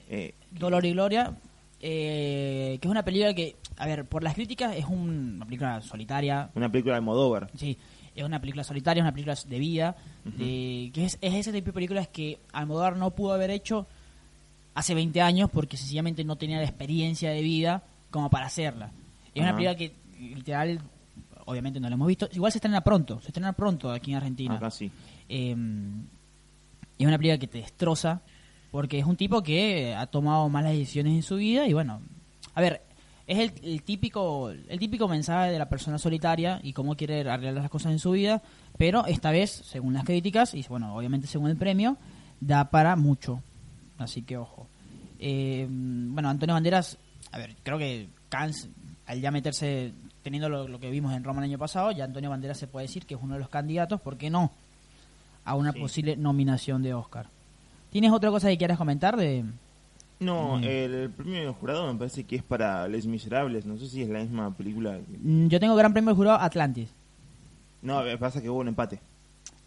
S2: eh,
S1: Dolor y Gloria, eh, que es una película que, a ver, por las críticas es un- una película solitaria,
S2: una película de Modóvar.
S1: sí, es una película solitaria, es una película de vida, de- que es, es ese tipo de películas que Almodóvar no pudo haber hecho hace 20 años porque sencillamente no tenía la experiencia de vida como para hacerla. Es una película que literal, obviamente no la hemos visto, igual se estrena pronto, se estrena pronto aquí en Argentina.
S2: Acá sí.
S1: Eh, es una película que te destroza porque es un tipo que ha tomado malas decisiones en su vida y bueno, a ver, es el, el típico el típico mensaje de la persona solitaria y cómo quiere arreglar las cosas en su vida, pero esta vez, según las críticas y bueno, obviamente según el premio, da para mucho. Así que ojo. Eh, bueno, Antonio Banderas, a ver, creo que Cannes, al ya meterse, teniendo lo, lo que vimos en Roma el año pasado, ya Antonio Banderas se puede decir que es uno de los candidatos, ¿por qué no? A una
S2: Sí.
S1: posible nominación de Oscar. ¿Tienes otra cosa que quieras comentar de...?
S2: No,
S1: Mm.
S2: el premio del jurado me parece que es para Les Miserables. No sé si es la misma película.
S1: Mm, Yo tengo gran premio de jurado Atlantis.
S2: No, me pasa que hubo un empate.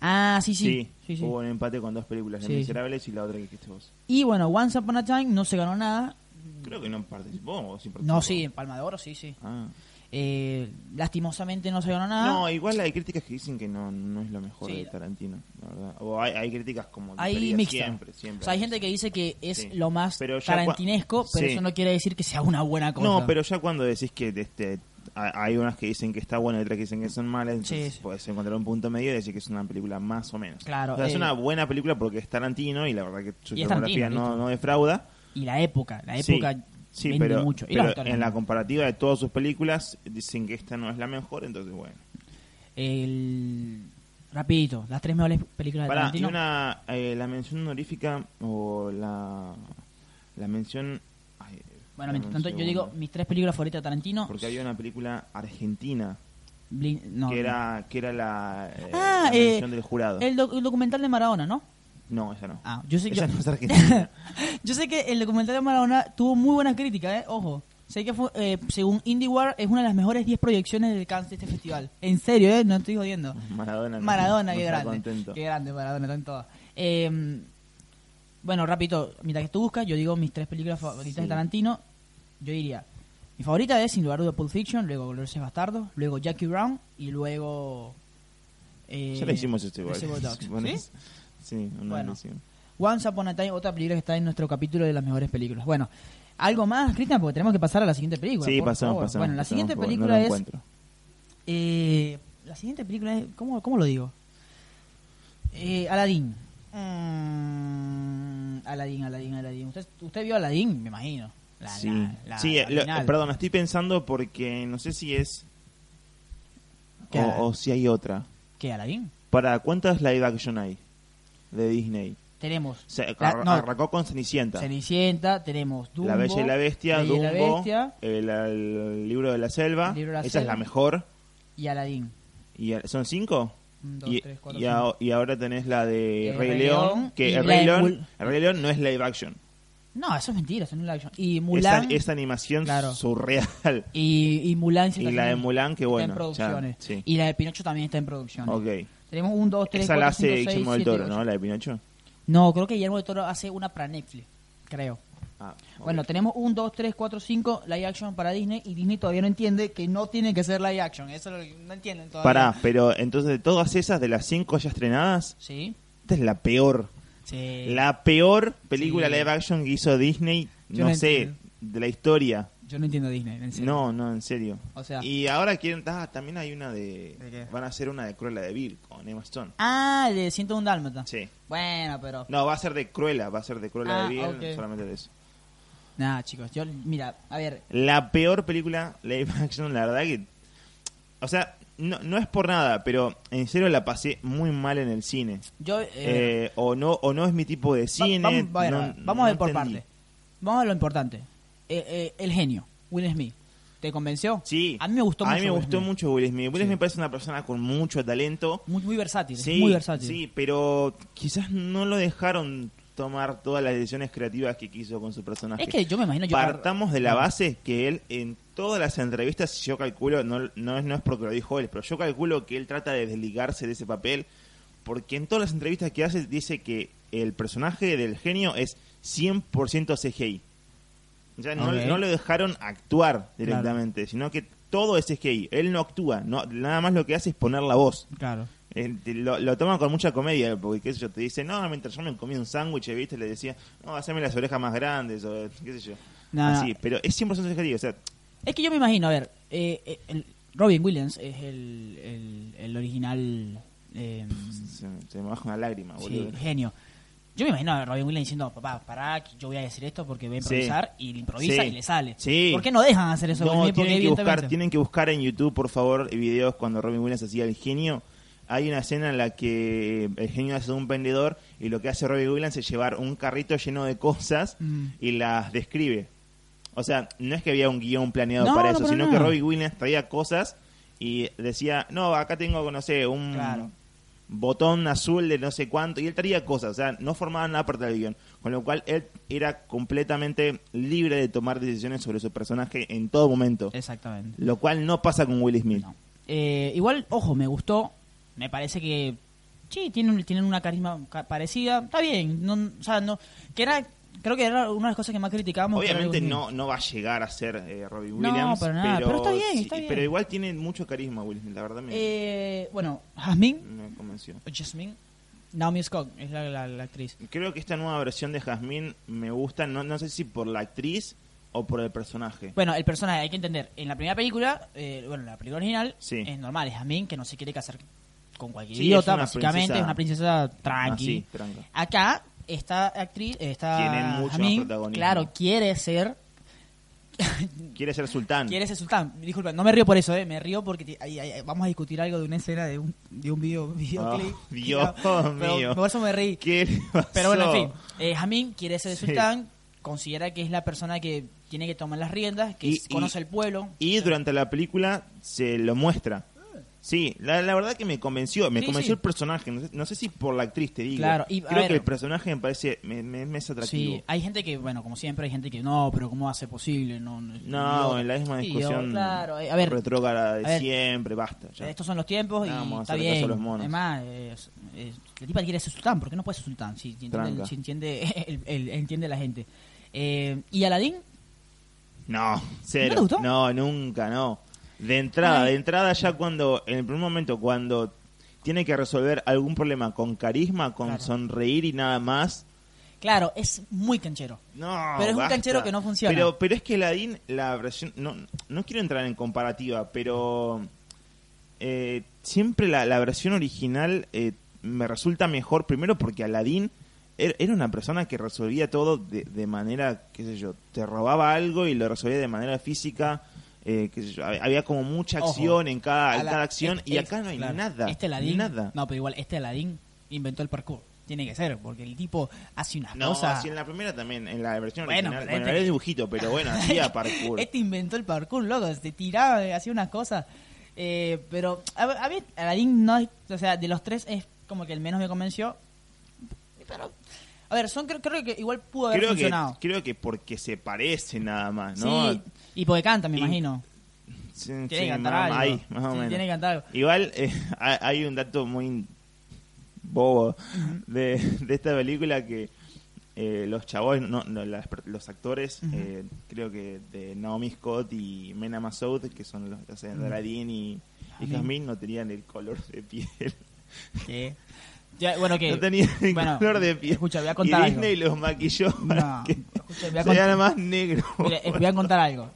S1: Ah, sí, sí.
S2: Sí,
S1: sí, sí.
S2: hubo un empate con dos películas, Les. Miserables y la otra que dijiste vos.
S1: Y bueno, Once Upon a Time no se ganó nada.
S2: Creo que no participó o sí participó.
S1: No, sí, en Palma de Oro, sí, sí.
S2: Ah.
S1: Eh, lastimosamente no se ganó nada.
S2: No, igual hay críticas que dicen que no, no es lo mejor
S1: Sí.
S2: de Tarantino, la verdad. O hay, hay críticas como
S1: hay
S2: siempre, siempre.
S1: O sea, hay gente que dice que es
S2: Sí.
S1: lo más
S2: Pero
S1: tarantinesco, pero
S2: Sí.
S1: eso no quiere decir que sea una buena cosa.
S2: No, pero ya cuando decís que este, ha- hay unas que dicen que está buena y otras que dicen que son malas, entonces puedes encontrar un punto medio y decir que es una película más o menos.
S1: Claro,
S2: O sea, es
S1: eh,
S2: una buena película porque es Tarantino y la verdad que su
S1: Tarantino,
S2: no, no defrauda.
S1: Y la época, la época
S2: Sí,
S1: vende
S2: pero,
S1: mucho.
S2: En la comparativa de todas sus películas dicen que esta no es la mejor, entonces bueno.
S1: El... Rapidito, las tres mejores películas de
S2: y
S1: Tarantino.
S2: una, eh, la mención honorífica o la, la mención... ay,
S1: Bueno, mientras tanto, yo digo mis tres películas favoritas de Tarantino.
S2: Porque había una película argentina
S1: Blin- no,
S2: que era que era la, eh,
S1: Ah,
S2: la
S1: eh,
S2: mención del jurado.
S1: El, doc- el documental de Maradona, ¿no?
S2: No, esa no.
S1: Ah, yo sé,
S2: esa
S1: yo,
S2: no es argentina.
S1: Yo sé que el documental de Maradona tuvo muy buena crítica, ¿eh? Ojo. Sé que fue, eh, según IndieWire, es una de las mejores 10 proyecciones del Cannes de este festival. En serio, ¿eh? No estoy jodiendo.
S2: Maradona. no-
S1: Maradona,
S2: no
S1: qué
S2: está
S1: grande.
S2: contento.
S1: Qué grande, Maradona, está en todas. Eh, bueno, rapidito, mientras que tú buscas, yo digo mis tres películas favoritas
S2: Sí.
S1: de Tarantino. Yo diría, mi favorita es sin lugar a dudas Pulp Fiction, luego Glorious Bastardos, luego Jackie Brown y luego... eh,
S2: Ya la hicimos esto igual.
S1: ¿Sí?
S2: Sí, una
S1: Bueno. Once Upon a Time, otra película que está en nuestro capítulo de las mejores películas. Bueno, algo más, Cristian, porque tenemos que pasar a la siguiente película.
S2: Sí,
S1: por
S2: pasamos,
S1: favor.
S2: pasamos.
S1: Bueno, la
S2: pasamos,
S1: siguiente película
S2: no
S1: es... Eh, la siguiente película es. ¿Cómo, cómo lo digo? Eh, Aladdin. Mm, Aladdin, Aladdin, Aladdin. ¿Usted, usted vio Aladdin? Me imagino. La,
S2: sí,
S1: la- la-
S2: sí
S1: la
S2: eh, lo-
S1: original.
S2: perdón, estoy pensando porque no sé si es
S1: ¿Qué?
S2: o, o si hay otra.
S1: ¿Qué, Aladdin?
S2: ¿Para cuántas live action hay de Disney?
S1: Tenemos
S2: Se,
S1: La- no.
S2: arrancó con Cenicienta.
S1: Cenicienta, tenemos Dumbo.
S2: la Bella y la Bestia,
S1: Bella y la
S2: Dumbo,
S1: Bestia
S2: el, el libro de la selva.
S1: El libro de la
S2: Esa es
S1: selva.
S2: la mejor.
S1: y Aladdin.
S2: y ¿Son cinco?
S1: Dos,
S2: y,
S1: tres, cuatro,
S2: y, a- y ahora tenés la de
S1: El
S2: Rey,
S1: Rey
S2: León,
S1: León
S2: que el
S1: la
S2: Rey, León, el Rey León no es live action.
S1: No, eso es mentira, eso no es live action. Y Mulan.
S2: esa animación
S1: Claro.
S2: surreal.
S1: y, y Mulan
S2: Y
S1: está
S2: la de Mulan, que
S1: está
S2: bueno.
S1: en
S2: ya,
S1: producciones.
S2: sí.
S1: Y la de Pinocho también está en producciones.
S2: Ok.
S1: Tenemos un, dos, tres,
S2: Esa
S1: cuatro,
S2: la hace Guillermo del Toro. ¿no? La de Pinocho.
S1: No, creo que Guillermo del Toro hace una para Netflix, creo.
S2: Ah.
S1: Bueno, tenemos un, dos, tres, cuatro, cinco live action para Disney y Disney todavía no entiende que no tiene que ser live action. Eso es lo que no entienden todavía.
S2: Pará, pero entonces de todas esas, de las cinco ya estrenadas,
S1: Sí.
S2: esta es la peor.
S1: Sí.
S2: La peor película
S1: Sí.
S2: live action que hizo Disney,
S1: Yo
S2: no,
S1: no
S2: sé, de la historia.
S1: Yo no entiendo Disney, en serio.
S2: No, no, en serio.
S1: O sea-
S2: y ahora quieren, ah, también hay una de,
S1: ¿De qué?
S2: van a hacer una de Cruella de Vil con Emma Stone.
S1: Ah, de 101 Dálmata.
S2: Sí.
S1: Bueno, pero...
S2: No, va a ser de Cruella, va a ser de Cruella
S1: Ah,
S2: de Vil,
S1: ok.
S2: solamente de eso.
S1: Nada, chicos, yo, mira, a ver,
S2: La peor película live action, la verdad que... O sea, no, no es por nada, pero en serio la pasé muy mal en el cine.
S1: yo... eh,
S2: Eh, o no o no es mi tipo de
S1: va-
S2: cine.
S1: vamos, a ver por
S2: entendí.
S1: parte. Vamos a lo importante. Eh, eh, el genio, Will Smith. ¿Te convenció?
S2: Sí.
S1: A mí me gustó
S2: A
S1: mucho.
S2: mí me
S1: Will
S2: gustó
S1: Smith.
S2: mucho Will Smith. Will
S1: Sí.
S2: Smith parece una persona con mucho talento.
S1: Muy, muy versátil,
S2: Sí,
S1: muy versátil.
S2: sí, pero quizás no lo dejaron tomar todas las decisiones creativas que quiso con su personaje.
S1: Es que yo me imagino yo
S2: Partamos de la base que él en todas las entrevistas, yo calculo, no, no, es, no es porque lo dijo él, pero yo calculo que él trata de desligarse de ese papel, porque en todas las entrevistas que hace dice que el personaje del genio es 100% CGI. O sea, no,
S1: Ok.
S2: no lo dejaron actuar directamente, sino que todo es CGI. Él no actúa, no, nada más lo que hace es poner la voz.
S1: Claro.
S2: Eh, lo, lo toman con mucha comedia, porque qué sé yo, te dice, no, mientras yo me comía un sándwich, ¿viste? Le decía, no, haceme las orejas más grandes, o qué sé yo.
S1: No.
S2: Así, pero es 100% CGI, o sea,
S1: Es que yo me imagino, a ver, eh, eh, el- Robin Williams es el, el, el original eh,
S2: se, se me baja una lágrima,
S1: sí,
S2: boludo.
S1: genio. Yo me imagino a Robin Williams diciendo, papá, pará, yo voy a decir esto porque voy a
S2: Sí.
S1: improvisar y le improvisa
S2: Sí.
S1: y le sale.
S2: Sí.
S1: ¿Por qué no dejan hacer eso?
S2: No,
S1: Porque
S2: tienen que, buscar, tienen que buscar en YouTube, por favor, videos cuando Robin Williams hacía el genio. Hay una escena en la que el genio hace un vendedor y lo que hace Robin Williams es llevar un carrito lleno de cosas
S1: Mm.
S2: y las describe. O sea, no es que había un guion planeado
S1: No,
S2: para eso, sino que. Robin Williams traía cosas y decía, no, acá tengo, no sé, un
S1: Claro.
S2: Botón azul de no sé cuánto, y él traía cosas, o sea, no formaba nada parte del guion, con lo cual él era completamente libre de tomar decisiones sobre su personaje en todo momento,
S1: Exactamente.
S2: lo cual no pasa con Will Smith.
S1: No. Eh, igual, ojo, me gustó. Me parece que sí, tienen, tienen una carisma ca- parecida. Está bien. No, o sea, no, que era, creo que era una de las cosas que más criticábamos.
S2: Obviamente no, no va a llegar a ser eh, Robbie
S1: No,
S2: Williams,
S1: nada, pero está bien, está bien.
S2: pero igual tiene mucho carisma Will Smith, la verdad me,
S1: Eh, bueno, Jasmine,
S2: me convenció.
S1: Jasmine, Naomi Scott es la, la- la actriz.
S2: Creo que esta nueva versión de Jasmine me gusta, no, no sé si por la actriz o por el personaje.
S1: Bueno, el personaje, hay que entender, en la primera película, eh, bueno, la película original,
S2: Sí.
S1: es normal, es Jasmine que no se quiere casar con cualquier
S2: Sí,
S1: idiota,
S2: es
S1: básicamente,
S2: princesa-
S1: es una princesa tranqui.
S2: Así, tranca.
S1: Acá, esta actriz, esta
S2: Tiene mucho más
S1: Jasmine,
S2: protagonismo.
S1: claro, quiere ser
S2: Quiere ser sultán.
S1: quiere ser sultán. Disculpa, no me río por eso, eh, me río porque ahí- vamos a discutir algo de una escena de un, de un video, videoclip.
S2: Oh, Dios
S1: Pero
S2: mío.
S1: Por eso me reí.
S2: ¿Qué le
S1: Pero bueno, en
S2: pasó?
S1: fin, eh, Jamín quiere ser
S2: Sí.
S1: sultán, considera que es la persona que tiene que tomar las riendas, que
S2: Y-
S1: conoce
S2: y-
S1: el pueblo.
S2: Y durante la película se lo muestra. Sí, la, la verdad que me convenció, me
S1: Sí,
S2: convenció
S1: sí.
S2: el personaje, no sé, no sé si por la actriz te digo.
S1: Claro, y,
S2: Creo
S1: ver-
S2: que el personaje me parece, me, me- me es atractivo.
S1: Sí, hay gente que, bueno, como siempre, hay gente que no, pero ¿cómo ser posible? No, no,
S2: No, en la misma discusión
S1: claro, eh, a ver,
S2: retrógrada de
S1: a ver,
S2: siempre, basta. ya.
S1: estos son los tiempos y
S2: No,
S1: está bien.
S2: a los monos.
S1: Además, es- es- la tipa quiere ser sultán, ¿por qué no puede ser sultán? Si, si entiende, si entiende, el- el- entiende la gente. Eh, ¿Y Aladín?
S2: No, cero.
S1: ¿No te gustó?
S2: No, nunca, no. De entrada, de entrada ya cuando, en el primer momento, cuando tiene que resolver algún problema con carisma, con
S1: Claro.
S2: sonreír y nada más,
S1: Claro, es muy canchero.
S2: No,
S1: Pero es un
S2: basta.
S1: canchero que no funciona.
S2: Pero, pero es que Aladdin, la versión. No, no quiero entrar en comparativa, pero. eh, siempre la, la versión original eh, me resulta mejor. Primero porque Aladdin er- era una persona que resolvía todo de, de manera, qué sé yo, te robaba algo y lo resolvía de manera física. Eh, qué sé yo, hab- había como mucha
S1: Ojo,
S2: acción en cada, en cada acción
S1: es-
S2: y
S1: es-
S2: acá no hay
S1: claro,
S2: nada.
S1: Este Aladín,
S2: Nada.
S1: no, pero igual este Aladín inventó el parkour. Tiene que ser, porque el tipo hace unas
S2: No,
S1: cosas.
S2: si en la primera también, en la versión
S1: Bueno,
S2: original, bueno,
S1: este-
S2: era dibujito, pero bueno, hacía parkour.
S1: Este inventó el parkour, loco. Se tiraba, hacía unas cosas. Eh, pero a, a mí Aladdin no es, o sea, de los tres es como que el menos me convenció. Pero, a ver, son creo, creo que igual pudo haber
S2: creo que,
S1: funcionado.
S2: creo que porque se parece nada más, ¿no?
S1: Sí, y porque canta, me
S2: Y-
S1: imagino.
S2: Sí,
S1: Tiene
S2: sí,
S1: que cantar
S2: más-
S1: algo.
S2: ahí, más o
S1: Sí,
S2: menos.
S1: Tiene que cantar algo.
S2: Igual eh, hay un dato muy bobo de, de esta película que eh, los chavos, no, no, las los actores, eh, creo que de Naomi Scott y Mena Massoud, que son los que hacen Aladdin y, y
S1: Jasmine.
S2: No tenían el color de piel.
S1: ¿Qué? Ya, bueno, que.
S2: No tenían el
S1: bueno,
S2: color de piel.
S1: Escucha, voy a contar
S2: y
S1: algo.
S2: Disney los maquilló para
S1: No,
S2: que
S1: escucha, voy a contar-
S2: más negros.
S1: Mire, eh, voy a contar algo.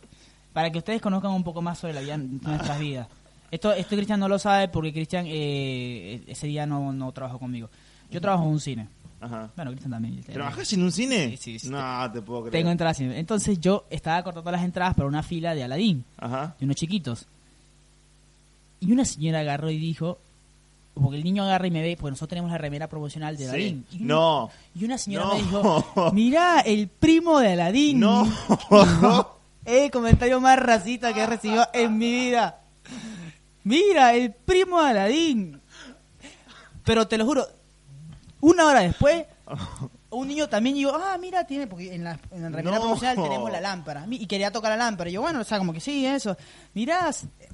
S1: Para que ustedes conozcan un poco más sobre la vida nuestras vidas. Esto, esto Cristian no lo sabe porque Cristian eh, ese día no, no trabajó conmigo. Yo trabajo en un cine.
S2: Ajá.
S1: Bueno, Cristian también.
S2: ¿Trabajás en un cine?
S1: Sí, sí, sí.
S2: No, te puedo creer.
S1: Tengo entradas. Entonces yo estaba cortando las entradas para una fila de Aladín,
S2: Ajá.
S1: de unos chiquitos. Y una señora agarró y dijo, porque el niño agarra y me ve, pues nosotros tenemos la remera promocional de
S2: Sí.
S1: Aladín. Y una-
S2: No.
S1: Y una señora
S2: No.
S1: me dijo, mirá, el primo de Aladín.
S2: No.
S1: el comentario más racista que he recibido en mi vida. Mira, el primo de Aladín. Pero te lo juro, una hora después, un niño también digo, ah, mira, tiene, porque en la, en la
S2: No.
S1: promocional tenemos la lámpara. Y quería tocar la lámpara. Y yo, bueno, o sea, como que sí, eso. Mirá,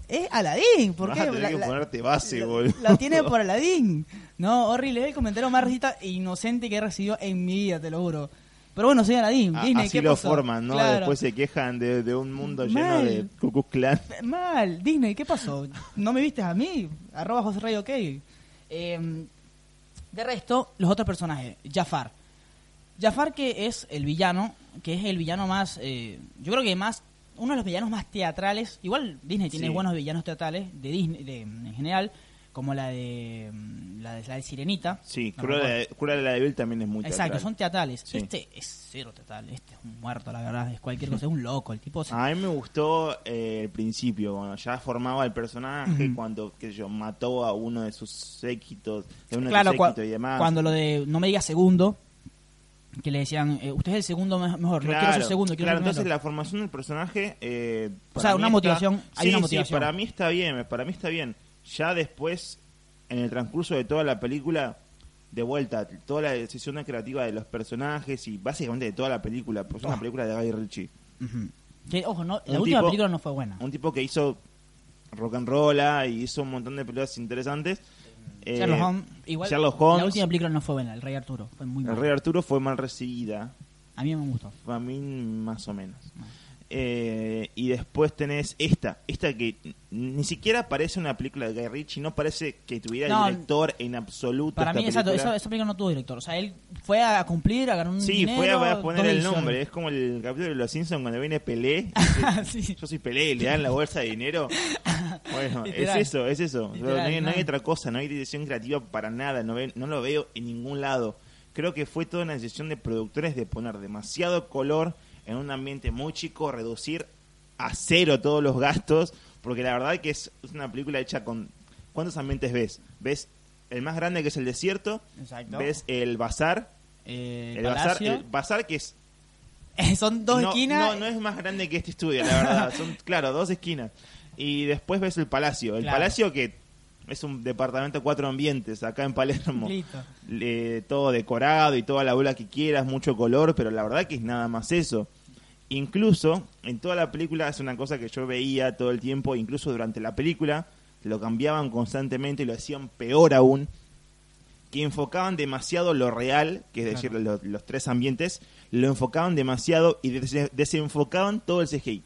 S1: es Aladín. ¿Por qué?
S2: a tener
S1: La-
S2: que
S1: la-
S2: ponerte base,
S1: la-
S2: boludo.
S1: La tiene por Aladín. No, horrible. Es el comentario más risita e inocente que he recibido en mi vida, te lo juro. Pero bueno, Aladín.
S2: A-
S1: Disney,
S2: Así
S1: ¿qué
S2: lo
S1: pasó?
S2: forman, ¿no?
S1: Claro.
S2: Después se quejan de, de un mundo lleno de Ku Clan.
S1: Mal, Disney, ¿qué pasó? ¿No me viste a mí? Arroba José Rey, ok. Eh, de resto, los otros personajes. Jafar. Jafar que es el villano, que es el villano más, eh, yo creo que más, uno de los villanos más teatrales. Igual Disney tiene
S2: Sí.
S1: buenos villanos teatrales de Disney, de, en general, como la de mm, la de, la de Sirenita.
S2: Sí,
S1: No
S2: Cruella, de- la Vil también es muy
S1: Exacto,
S2: teatral.
S1: son teatrales.
S2: Sí.
S1: Este es cero teatral, este es un muerto, la verdad, es cualquier cosa, es un loco, el tipo se-
S2: A mí me gustó eh, el principio, cuando ya formaba el personaje,
S1: Ujú.
S2: cuando, qué sé yo, mató a uno de sus séquitos, de uno
S1: claro,
S2: de sus séquitos y demás.
S1: cuando lo de no me digas segundo, que le decían, eh, usted es el segundo me- mejor, no quiero ser segundo, quiero
S2: claro,
S1: ser
S2: entonces la formación del personaje... eh,
S1: O sea, una
S2: está-
S1: motivación, hay
S2: Sí,
S1: una
S2: sí,
S1: motivación.
S2: para mí está bien, para mí está bien. Ya después, en el transcurso de toda la película, de vuelta, toda la decisión creativa de los personajes y básicamente de toda la película, pues es una
S1: Ah.
S2: película de Guy Ritchie.
S1: Que, ojo, no, la
S2: Un
S1: última
S2: tipo-
S1: película no fue buena.
S2: Un tipo que hizo rock and roll ah, y hizo un montón de películas interesantes. Eh,
S1: Sherlock Holmes, igual,
S2: Sherlock Holmes.
S1: la última película no fue buena, El Rey Arturo, fue muy
S2: El
S1: mala.
S2: Rey Arturo fue mal recibida.
S1: A mí me gustó.
S2: A mí más o menos.
S1: Ah.
S2: Eh, y después tenés esta, esta que ni siquiera parece una película de Guy Ritchie, no parece que tuviera
S1: No,
S2: director en absoluto.
S1: Para
S2: esta
S1: mí, exacto,
S2: película.
S1: esa, esa película no tuvo director. O sea, él fue a cumplir, a ganar un
S2: Sí,
S1: dinero,
S2: fue a, a poner el nombre. Es como el capítulo de Los Simpsons cuando viene Pelé.
S1: Sí.
S2: Yo soy Pelé y le dan la bolsa de dinero. Bueno,
S1: Literal.
S2: es eso, es eso.
S1: Literal,
S2: no, hay, no hay
S1: no.
S2: otra cosa, no hay decisión creativa para nada. No, ve- no lo veo en ningún lado. Creo que fue toda una decisión de productores de poner demasiado color en un ambiente muy chico, reducir a cero todos los gastos. Porque la verdad que es, es una película hecha con. ¿Cuántos ambientes ves? ¿Ves el más grande que es el desierto?
S1: Exacto.
S2: ¿Ves el bazar?
S1: Eh,
S2: El bazar, el bazar que es
S1: Son dos
S2: no,
S1: esquinas.
S2: No, no es más grande que este estudio, la verdad. Son, claro, dos esquinas. Y después ves el palacio. El
S1: Claro.
S2: palacio que es un departamento de cuatro ambientes acá en Palermo. Le- todo decorado y toda la bola que quieras, mucho color, pero la verdad que es nada más eso. Incluso en toda la película es una cosa que yo veía todo el tiempo, incluso durante la película, lo cambiaban constantemente y lo hacían peor aún, que enfocaban demasiado lo real, que es decir,
S1: Claro.
S2: los, los tres ambientes, lo enfocaban demasiado y des- desenfocaban todo el CGI.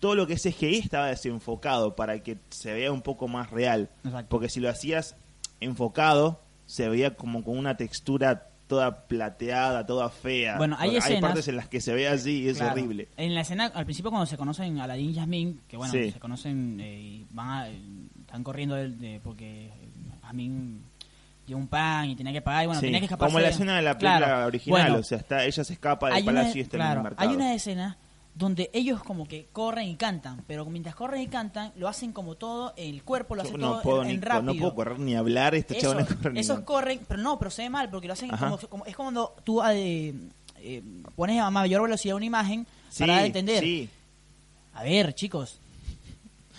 S2: Todo lo que es CGI estaba desenfocado para que se vea un poco más real.
S1: Exacto.
S2: Porque si lo hacías enfocado, se veía como con una textura toda plateada, toda fea.
S1: Bueno, hay escenas-
S2: partes en las que se ve así y es
S1: Claro.
S2: horrible.
S1: En la escena, al principio cuando se conocen Aladdin y Yasmin, que bueno,
S2: Sí.
S1: se conocen eh, y van a- están corriendo de, porque Yasmin dio un pan y tenía que pagar y bueno,
S2: Sí,
S1: tenía que escaparse.
S2: como la escena de la película
S1: Claro.
S2: original,
S1: Bueno,
S2: o sea, está, ella se escapa del
S1: una,
S2: palacio y está en el mercado.
S1: hay una escena donde ellos como que corren y cantan, pero mientras corren y cantan, lo hacen como todo, el cuerpo lo
S2: Yo
S1: hace
S2: no
S1: todo
S2: puedo
S1: en,
S2: ni-
S1: en rápido.
S2: no puedo correr ni hablar, estos
S1: Eso-
S2: corren
S1: esos corren, pero no, pero se ve mal porque lo hacen como, como- es como cuando tú eh, eh, pones a mayor velocidad una imagen
S2: Sí,
S1: para entender.
S2: sí.
S1: A ver, chicos.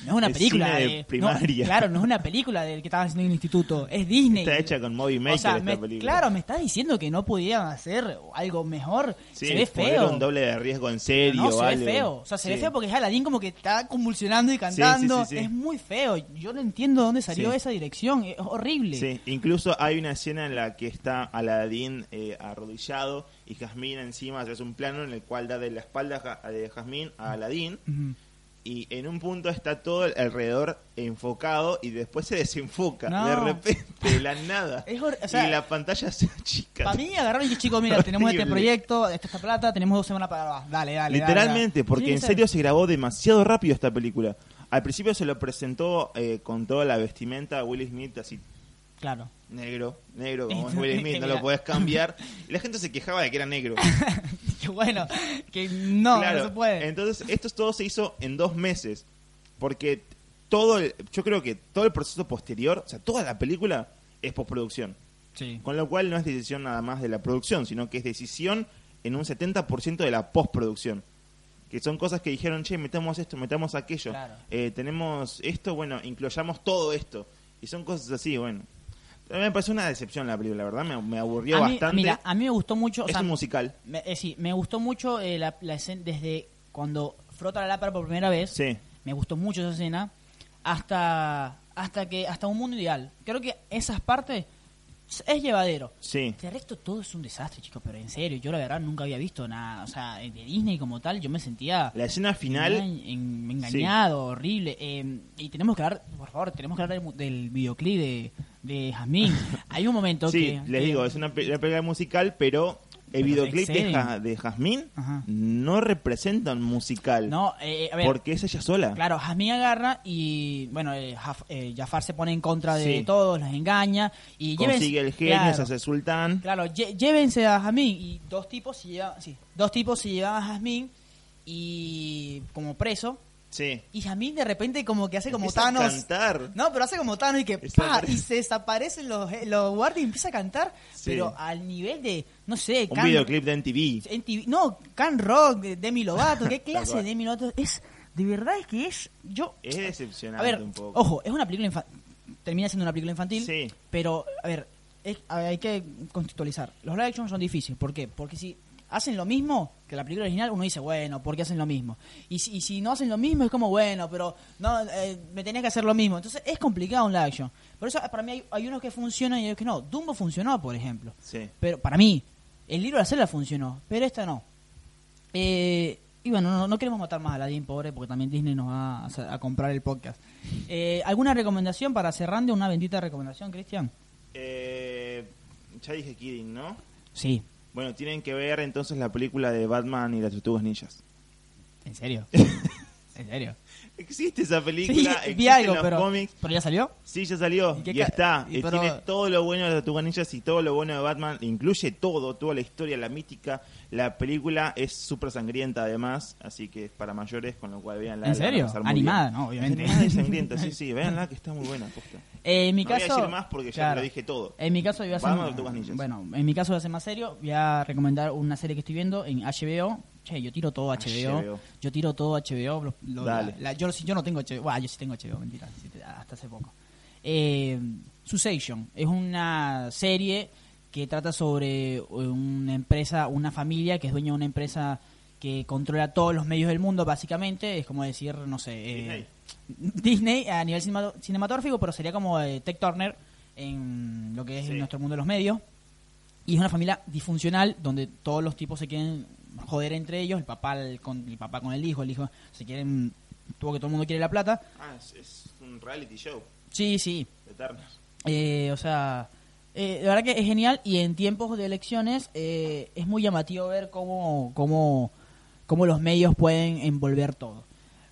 S1: No es una película
S2: cine de
S1: de, no,
S2: primaria.
S1: claro, no es una película del que estaban haciendo en el instituto. Es Disney.
S2: Está hecha con Movie Maker
S1: o sea,
S2: esta
S1: me-
S2: película.
S1: claro, me estás diciendo que no podían hacer algo mejor.
S2: Sí,
S1: se ve feo.
S2: un doble de riesgo en serio
S1: no, se
S2: algo.
S1: ve feo. O sea, se ve
S2: Sí.
S1: feo porque es Aladdin como que está convulsionando y cantando.
S2: sí.
S1: Es muy feo. Yo no entiendo de dónde salió esa dirección. Es horrible.
S2: Sí, incluso hay una escena en la que está Aladín eh, arrodillado y Jazmín encima, es un plano en el cual da de la espalda de Jazmín a Aladín
S1: Ujú.
S2: Y en un punto está todo alrededor enfocado y después se desenfoca
S1: No.
S2: de repente de la nada
S1: Es hor- o sea,
S2: y la pantalla se achica.
S1: Para mí agarraron y chicos, mira, tenemos este proyecto, esta esta plata, tenemos dos semanas para grabar. Dale, dale.
S2: Literalmente,
S1: dale.
S2: porque en serio
S1: ser.
S2: se grabó demasiado rápido esta película. Al principio se lo presentó eh, con toda la vestimenta a Will Smith así
S1: Claro.
S2: Negro, negro como es Will Smith, no lo podés cambiar. Y la gente se quejaba de que era negro.
S1: Bueno, que no,
S2: claro,
S1: no se puede.
S2: Entonces, esto todo se hizo en dos meses. Porque todo el, yo creo que todo el proceso posterior, o sea, toda la película es postproducción.
S1: Sí.
S2: Con lo cual no es decisión nada más de la producción, sino que es decisión en un 70% de la postproducción. Que son cosas que dijeron, che, metamos esto, metamos aquello.
S1: Claro.
S2: Eh, tenemos esto, bueno, incluyamos todo esto. Y son cosas así, bueno. Me pareció una decepción la película, la verdad, me, me aburrió
S1: A mí,
S2: bastante.
S1: mira, a mí me gustó mucho. o
S2: es
S1: sea,
S2: un musical.
S1: me, eh, sí, me gustó mucho eh, la, la escena desde cuando frota la lámpara por primera vez.
S2: Sí.
S1: Me gustó mucho esa escena. Hasta, hasta que hasta un mundo ideal. Creo que esas partes es llevadero.
S2: Sí.
S1: De resto todo es un desastre, chicos, pero en serio, yo la verdad nunca había visto nada, o sea, de Disney como tal, yo me sentía
S2: La escena final,
S1: engañ- en- engañado, horrible. eh, y tenemos que hablar, por favor, tenemos que hablar del, del videoclip de, de Jazmín. Hay un momento
S2: sí,
S1: que...
S2: les digo, es una, una película musical, pero el videoclip de. Ja- de Jazmín
S1: Ajá.
S2: no representa un musical.
S1: No, eh, a ver,
S2: porque es ella sola.
S1: claro, Jazmín agarra y, bueno, eh, Jaf- eh, Jafar se pone en contra de
S2: Sí.
S1: todos, los engaña y
S2: Consigue
S1: llévense-
S2: el genio,
S1: claro,
S2: se hace sultán.
S1: Claro, lle- llévense a Jazmín y dos tipos se llevan, sí, dos tipos se llevan a Jazmín y como preso
S2: Sí.
S1: y Jazmín de repente como que hace como
S2: Empieza a
S1: Thanos.
S2: cantar.
S1: No, pero hace como Thanos y que. ¡pa! y se desaparecen los, eh, los guardias y empieza a cantar,
S2: Sí.
S1: pero al nivel de, no sé,
S2: Un
S1: Can-
S2: videoclip de MTV.
S1: en TV no, Can Rock, de Demi Lovato, ¿qué clase de Demi Lovato? Es, de verdad es que es, yo...
S2: Es
S1: A
S2: decepcionante
S1: ver,
S2: un poco.
S1: ojo, es una película infantil, termina siendo una película infantil,
S2: Sí.
S1: pero, a ver, es- a ver, hay que contextualizar. Los live action son difíciles, ¿por qué? Porque si hacen lo mismo que la película original, uno dice, bueno, ¿por qué hacen lo mismo? Y si, y si no hacen lo mismo, es como, bueno, pero no, eh, me tenía que hacer lo mismo. Entonces es complicado un live action. Por eso, para mí, hay, hay unos que funcionan y otros que no. Dumbo funcionó, por ejemplo.
S2: Sí.
S1: Pero para mí, el libro de la selva funcionó, pero esta no. Eh, y bueno, no, no queremos matar más a Aladdin, pobre, porque también Disney nos va a, a comprar el podcast. Eh, ¿Alguna recomendación para cerrando? ¿Una bendita recomendación, Cristian?
S2: Eh, ya dije Kidding, ¿no?
S1: Sí,
S2: Bueno, tienen que ver entonces la película de Batman y las tortugas ninjas.
S1: ¿en serio? ¿En serio?
S2: Existe esa
S1: Sí,
S2: película,
S1: vi
S2: existen
S1: algo,
S2: los
S1: pero,
S2: cómics.
S1: pero ya salió.
S2: Sí, ya salió
S1: ¿Y
S2: y, está.
S1: y pero-
S2: tiene todo lo bueno de las tortugas ninjas y todo lo bueno de Batman. Incluye todo, toda la historia, la mística. La película es súper sangrienta además, así que es para mayores, con lo cual veanla.
S1: ¿En serio? Animada. ¿no? Obviamente.
S2: Animada y sangrienta, sí, sí, véanla que está muy buena. posta.
S1: Eh, en mi
S2: no
S1: caso,
S2: voy a decir más porque ya
S1: claro.
S2: lo dije todo.
S1: En mi caso, voy a hacer,
S2: Batman Ninjas.
S1: bueno, en mi caso voy a ser más serio. Voy a recomendar una serie que estoy viendo en HBO. Che, yo tiro todo HBO.
S2: HBO.
S1: Yo tiro todo HBO. lo- lo-
S2: Dale.
S1: la- yo, no tengo HBO. Bueno, yo sí tengo HBO, mentira. hasta hace poco. Eh, Succession es una serie que trata sobre una empresa, una familia que es dueña de una empresa que controla todos los medios del mundo, básicamente. Es como decir, no sé. eh,
S2: Disney.
S1: Disney a nivel cinema- cinematográfico, pero sería como eh, Tech Turner en lo que es
S2: Sí.
S1: nuestro mundo de los medios. Y es una familia disfuncional donde todos los tipos se quieren joder entre ellos, el papá el, con el papá con el hijo, el hijo se quieren tuvo que todo el mundo quiere la plata.
S2: Ah, es, es un reality show.
S1: Sí, sí.
S2: Eterno.
S1: Eh, o sea, eh, la verdad que es genial y en tiempos de elecciones eh, es muy llamativo ver cómo, cómo, cómo los medios pueden envolver todo.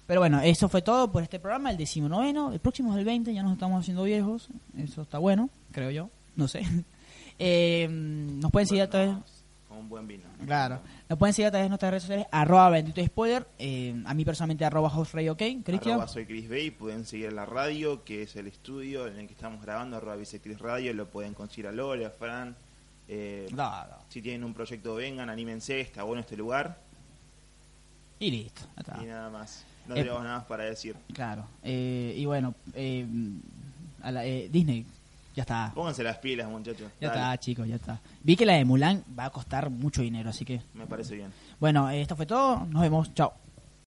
S1: Pero bueno, eso fue todo por este programa, el decimonoveno. El próximo es el 20, ya nos estamos haciendo viejos. Eso está bueno, creo yo. No sé. Eh, nos pueden seguir a través...
S2: Un buen vino.
S1: Claro. Nos pueden seguir a través de nuestras redes sociales, arroba bendito spoiler. eh, a mí personalmente, arroba hostray ok. Cristian.
S2: Arroba soy Chris Bay, pueden seguir la radio, que es el estudio en el que estamos grabando, arroba Chris Radio, lo pueden conseguir a Lore, a Fran. eh,
S1: No, no.
S2: Si tienen un proyecto, vengan, anímense, está bueno este lugar.
S1: Y listo. está.
S2: Y nada más. No
S1: Eh,
S2: tenemos nada más para decir.
S1: Claro. eh, y bueno, eh, a la- eh, Disney, ya está.
S2: Pónganse las pilas, muchachos.
S1: Ya
S2: Dale,
S1: está, chicos, ya está. Vi que la de Mulan va a costar mucho dinero, así que.
S2: Me parece bien.
S1: Bueno, eh, esto fue todo. Nos vemos. Chao.